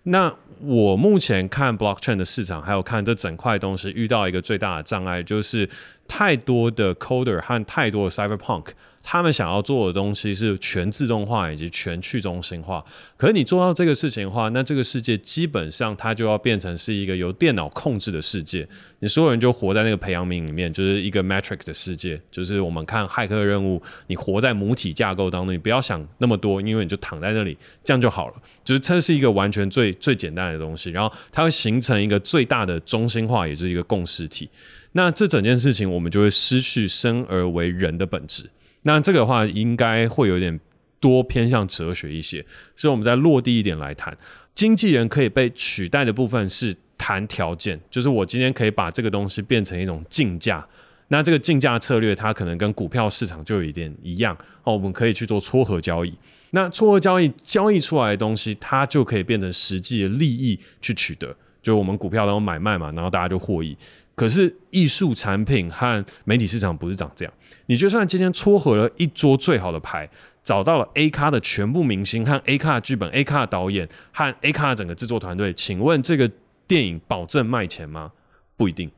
C: 那我目前看 blockchain 的市场，还有看这整块东西，遇到一个最大的障碍，就是太多的 coder 和太多的 cyberpunk。他们想要做的东西是全自动化以及全去中心化。可是你做到这个事情的话，那这个世界基本上它就要变成是一个由电脑控制的世界。你所有人就活在那个培养皿里面，就是一个 matrix 的世界。就是我们看骇客任务，你活在母体架构当中，你不要想那么多，因为你就躺在那里，这样就好了。就是它是一个完全最最简单的东西，然后它会形成一个最大的中心化，也就是一个共识体。那这整件事情，我们就会失去生而为人的本质。那这个的话应该会有点多偏向哲学一些，所以我们再落地一点来谈，经纪人可以被取代的部分是谈条件，就是我今天可以把这个东西变成一种竞价，那这个竞价策略它可能跟股票市场就有一点一样哦，我们可以去做撮合交易，那撮合交易交易出来的东西，它就可以变成实际的利益去取得，就是我们股票都买卖嘛，然后大家就获益。可是艺术产品和媒体市场不是长这样。你就算今天撮合了一桌最好的牌，找到了 A 咖的全部明星和 A 咖的剧本、A 咖的导演和 A 咖的整个制作团队，请问这个电影保证卖钱吗？不一定，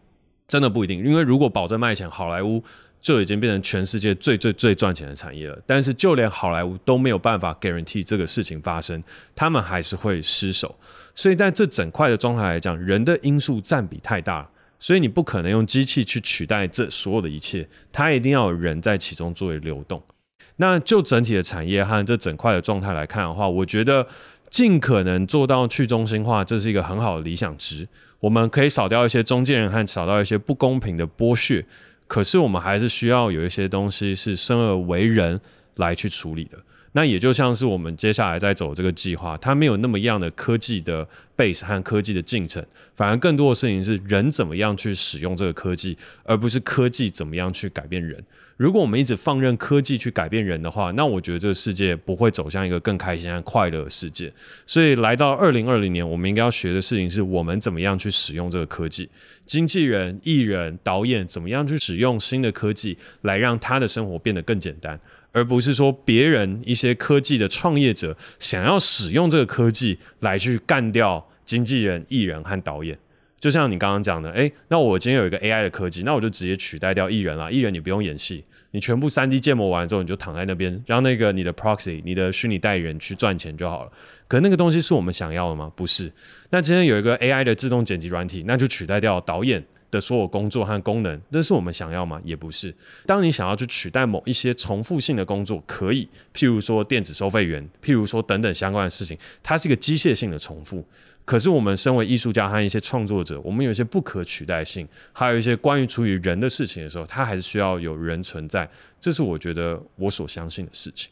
C: 真的不一定。因为如果保证卖钱，好莱坞就已经变成全世界最最最赚钱的产业了。但是就连好莱坞都没有办法 guarantee 这个事情发生，他们还是会失手。所以在这整块的状态来讲，人的因素占比太大。所以你不可能用机器去取代这所有的一切，它一定要有人在其中作为流动。那就整体的产业和这整块的状态来看的话，我觉得尽可能做到去中心化，这是一个很好的理想值。我们可以少掉一些中间人和少掉一些不公平的剥削，可是我们还是需要有一些东西是生而为人来去处理的。那也就像是我们接下来在走这个计划，它没有那么样的科技的 base 和科技的进程，反而更多的事情是人怎么样去使用这个科技，而不是科技怎么样去改变人。如果我们一直放任科技去改变人的话，那我觉得这个世界不会走向一个更开心和快乐的世界。所以来到二零二零年，我们应该要学的事情是我们怎么样去使用这个科技。经纪人、艺人、导演怎么样去使用新的科技来让他的生活变得更简单。而不是说别人一些科技的创业者想要使用这个科技来去干掉经纪人、艺人和导演，就像你刚刚讲的，诶，那我今天有一个 AI 的科技，那我就直接取代掉艺人了。艺人你不用演戏，你全部 3D 建模完之后，你就躺在那边，让那个你的 proxy、你的虚拟代理人去赚钱就好了。可那个东西是我们想要的吗？不是。那今天有一个 AI 的自动剪辑软体，那就取代掉导演的所有工作和功能，那是我们想要吗？也不是。当你想要去取代某一些重复性的工作，可以，譬如说电子收费员，譬如说等等相关的事情，它是一个机械性的重复。可是我们身为艺术家和一些创作者，我们有一些不可取代性，还有一些关于处于人的事情的时候，它还是需要有人存在。这是我觉得我所相信的事情。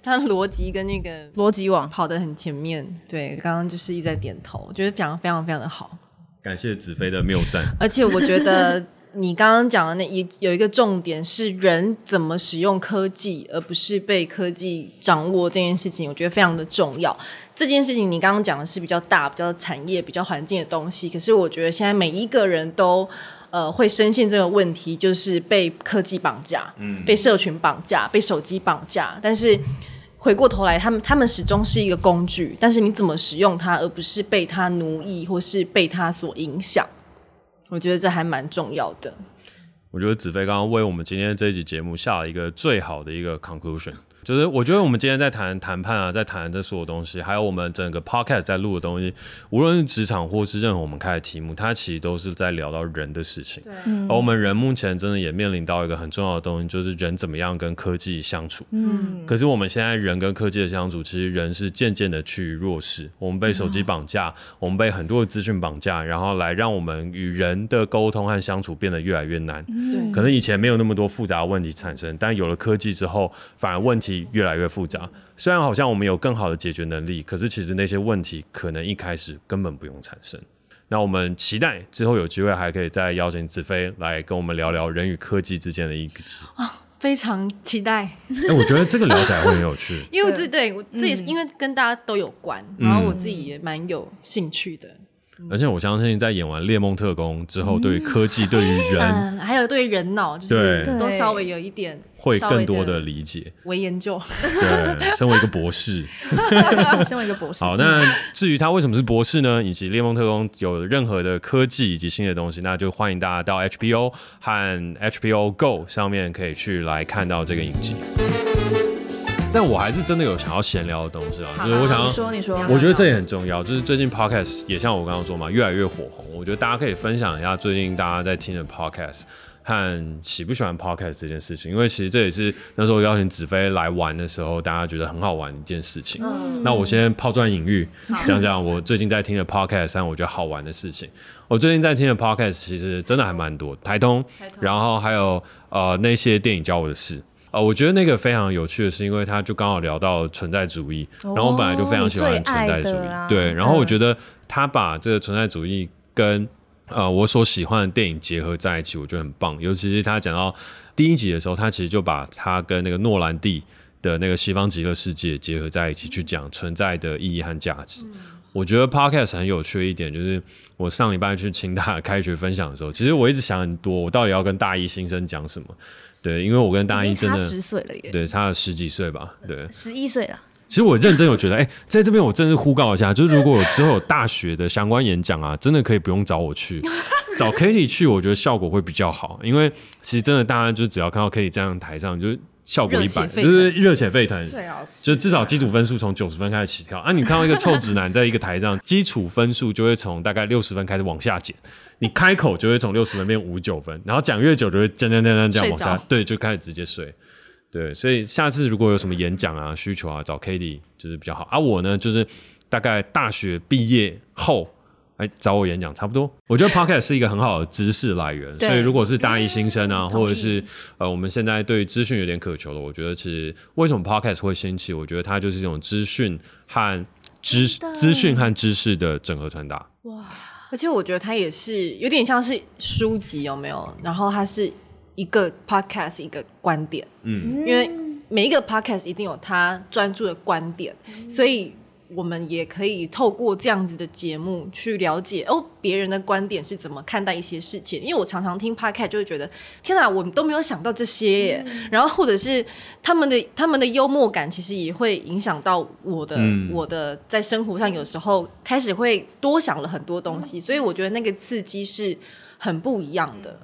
D: 他的逻辑跟那个
B: 逻辑网
D: 跑得很前面，对，刚刚就是一直在点头，我觉得讲的非常非常的好。
C: 感谢子飞的谬赞，
D: 而且我觉得你刚刚讲的那一有一个重点是人怎么使用科技，而不是被科技掌握这件事情，我觉得非常的重要。这件事情你刚刚讲的是比较大、比较产业、比较环境的东西，可是我觉得现在每一个人都呃会深陷这个问题，就是被科技绑架，嗯，被社群绑架，被手机绑架，但是。回过头来，他们他们始终是一个工具，但是你怎么使用它，而不是被它奴役或是被它所影响，我觉得这还蛮重要的。
C: 我觉得子飞刚刚为我们今天这一集节目下了一个最好的一个 conclusion。就是我觉得我们今天在谈谈判啊，在谈这所有东西，还有我们整个 podcast 在录的东西，无论是职场或是任何我们开的题目，它其实都是在聊到人的事情。对。而我们人目前真的也面临到一个很重要的东西，就是人怎么样跟科技相处。嗯。可是我们现在人跟科技的相处，其实人是渐渐的去弱势。我们被手机绑架，嗯、我们被很多的资讯绑架，然后来让我们与人的沟通和相处变得越来越难。对。可能以前没有那么多复杂的问题产生，但有了科技之后，反而问题。越来越复杂，虽然好像我们有更好的解决能力，可是其实那些问题可能一开始根本不用产生。那我们期待之后有机会还可以再邀请子飞来跟我们聊聊人与科技之间的一
D: 个非常期待。
C: 哎、欸，我觉得这个聊起来会很有趣，
D: 因为这对我这也是因为跟大家都有关，然后我自己也蛮有兴趣的。
C: 而且我相信，在演完《猎梦特工》之后，对于科技、对于人，
D: 还有对于人脑，就是都稍微有一点
C: 会更多的理解、
D: 为研究。
C: 对，身为一个博士，
D: 身为一个博士。
C: 好，那至于他为什么是博士呢？以及《猎梦特工》有任何的科技以及新的东西，那就欢迎大家到 HBO 和 HBO Go 上面可以去来看到这个影集。但我还是真的有想要闲聊的东西啊，就是我想要
B: 说，你说，
C: 我觉得这也很重要。就是最近 podcast 也像我刚刚说嘛，越来越火红。我觉得大家可以分享一下最近大家在听的 podcast 和喜不喜欢 podcast 这件事情，因为其实这也是那时候邀请子飞来玩的时候，大家觉得很好玩的一件事情。嗯、那我先抛砖引玉，讲讲我最近在听的 podcast 和我觉得好玩的事情。我最近在听的 podcast 其实真的还蛮多，台通，台通，然后还有呃那些电影教我的事。呃，我觉得那个非常有趣的是，因为他就刚好聊到存在主义，哦、然后我本来就非常喜欢存在主义，啊、对，然后我觉得他把这个存在主义跟呃我所喜欢的电影结合在一起，我觉得很棒。尤其是他讲到第一集的时候，他其实就把他跟那个诺兰蒂的那个西方极乐世界结合在一起去讲存在的意义和价值。嗯、我觉得 Podcast 很有趣的一点就是，我上礼拜去清大开学分享的时候，其实我一直想很多，我到底要跟大一新生讲什么。对，因为我跟大一真的差
B: 十岁了耶，
C: 对，差了十几岁吧，对，
B: 十一岁了。
C: 其实我认真有觉得，哎、欸，在这边我真是呼告一下，就是如果之后有大学的相关演讲啊，真的可以不用找我去，找 Kitty 去，我觉得效果会比较好。因为其实真的大家就只要看到 Kitty 站在台上，就效果一般，就是热血沸腾，就至少基础分数从九十分开始起跳啊。你看到一个臭直男在一个台上，基础分数就会从大概六十分开始往下减。你开口就会从六十分变五九分，然后讲越久就会这样这样这样这样往下，着对，就开始直接睡。对，所以下次如果有什么演讲啊需求啊，找 Cady 就是比较好。而、啊、我呢，就是大概大学毕业后。来找我演讲差不多，我觉得 Podcast 是一个很好的知识来源，所以如果是大一新生啊，嗯、或者是呃我们现在对资讯有点渴求的，我觉得其实为什么 Podcast 会兴起？我觉得它就是一种资讯和知资讯和知识的整合传达。哇！
D: 而且我觉得它也是有点像是书籍，有没有？然后它是一个 Podcast 一个观点，嗯，因为每一个 Podcast 一定有它专注的观点，嗯、所以。我们也可以透过这样子的节目去了解哦，别人的观点是怎么看待一些事情。因为我常常听 podcast 就会觉得，天哪，我都没有想到这些耶。嗯、然后或者是他们的他们的幽默感，其实也会影响到我的、嗯、我的在生活上，有时候开始会多想了很多东西。所以我觉得那个刺激是很不一样的。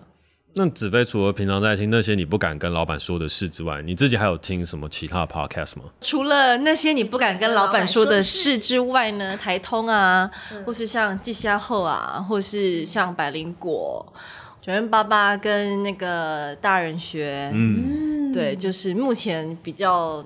C: 那子飞除了平常在听那些你不敢跟老板说的事之外，你自己还有听什么其他的 podcast 吗？
D: 除了那些你不敢跟老板说的事之外呢？台通啊，嗯、或是像季夏后啊，或是像百灵果、九渊八八跟那个大人学，嗯，对，就是目前比较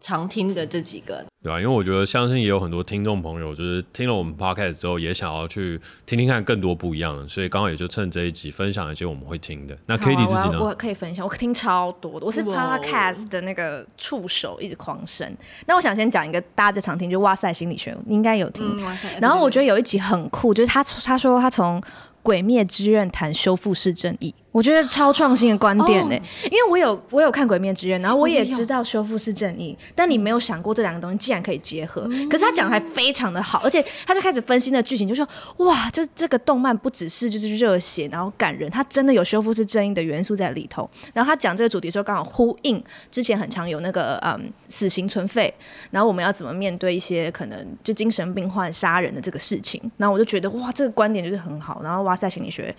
D: 常听的这几个。
C: 对啊，因为我觉得相信也有很多听众朋友，就是听了我们 podcast 之后，也想要去听听看更多不一样的，所以刚好也就趁这一集分享一些我们会听的。那 Cady 自己呢？
B: 我，我可以分享，我听超多的，我是 podcast 的那个触手，一直狂升。那我想先讲一个大家最常听，就哇塞心理学，你应该有听。嗯、哇塞，然后我觉得有一集很酷，就是他他说他从《鬼灭之刃》谈修复式正义。我觉得超创新的观点呢、欸，因为我有我有看《鬼灭之刃》，然后我也知道修复是正义，但你没有想过这两个东西竟然可以结合。可是他讲的还非常的好，而且他就开始分析那剧情，就说哇，就是这个动漫不只是就是热血然后感人，它真的有修复是正义的元素在里头。然后他讲这个主题的时候，刚好呼应之前很常有那个嗯死刑存废，然后我们要怎么面对一些可能就精神病患杀人的这个事情。然后我就觉得哇，这个观点就是很好。然后哇塞心理学。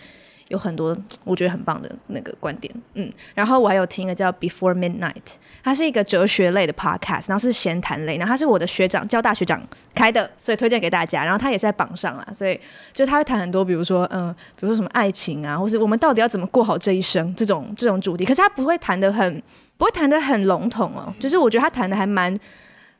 B: 有很多 我觉得很棒的那个观点，嗯，然后我还有听一个叫 Before Midnight，它是一个哲学类的 podcast，然后是闲谈类，然后他是我的学长，交大学长开的，所以推荐给大家。然后他也是在榜上啊，所以就他会谈很多，比如说嗯，比如说什么爱情啊，或是我们到底要怎么过好这一生这种这种主题。可是他不会谈得很不会谈得很笼统哦，就是我觉得他谈的还蛮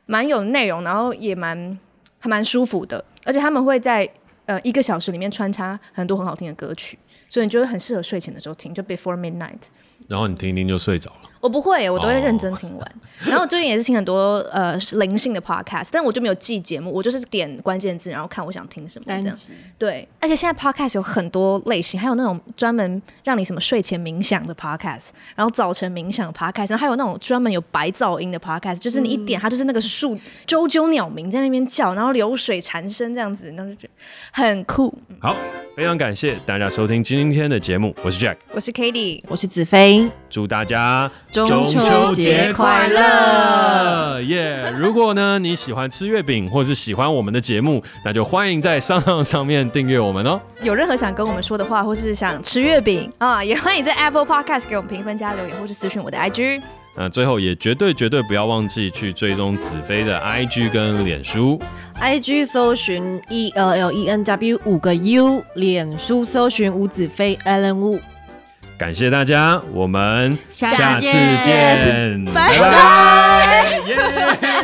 B: 蛮有内容，然后也蛮还蛮舒服的，而且他们会在呃一个小时里面穿插很多很好听的歌曲。所以你觉得很适合睡前的时候听，就 Before Midnight。
C: 然后你听听就睡着了。
B: 我不会，我都会认真听完。Oh. 然后最近也是听很多呃灵性的 podcast，但我就没有记节目，我就是点关键字，然后看我想听什么这样。集对，而且现在 podcast 有很多类型，还有那种专门让你什么睡前冥想的 podcast，然后早晨冥想的 podcast，然后还有那种专门有白噪音的 podcast，就是你一点它就是那个树啾啾鸟鸣在那边叫，然后流水禅声这样子，然后就觉得很酷。
C: 好，非常感谢大家收听今天的节目，我是 Jack，
B: 我是 k a t i e
D: 我是子飞，
C: 祝大家。
D: 中秋节快乐！
C: 耶！如果呢你喜欢吃月饼，或是喜欢我们的节目，那就欢迎在 SoundOn 上面订阅我们哦。
B: 有任何想跟我们说的话，或是想吃月饼啊，也欢迎在 Apple Podcast 给我们评分加留言，或是私讯我的 IG。
C: 那最后也绝对绝对不要忘记去追踪子飞的 IG 跟脸书。
D: IG 搜寻 E L L E N W 五个 U，脸书搜寻吴子飞 Allen Wu。
C: 感谢大家，我们下次见，
D: 拜拜。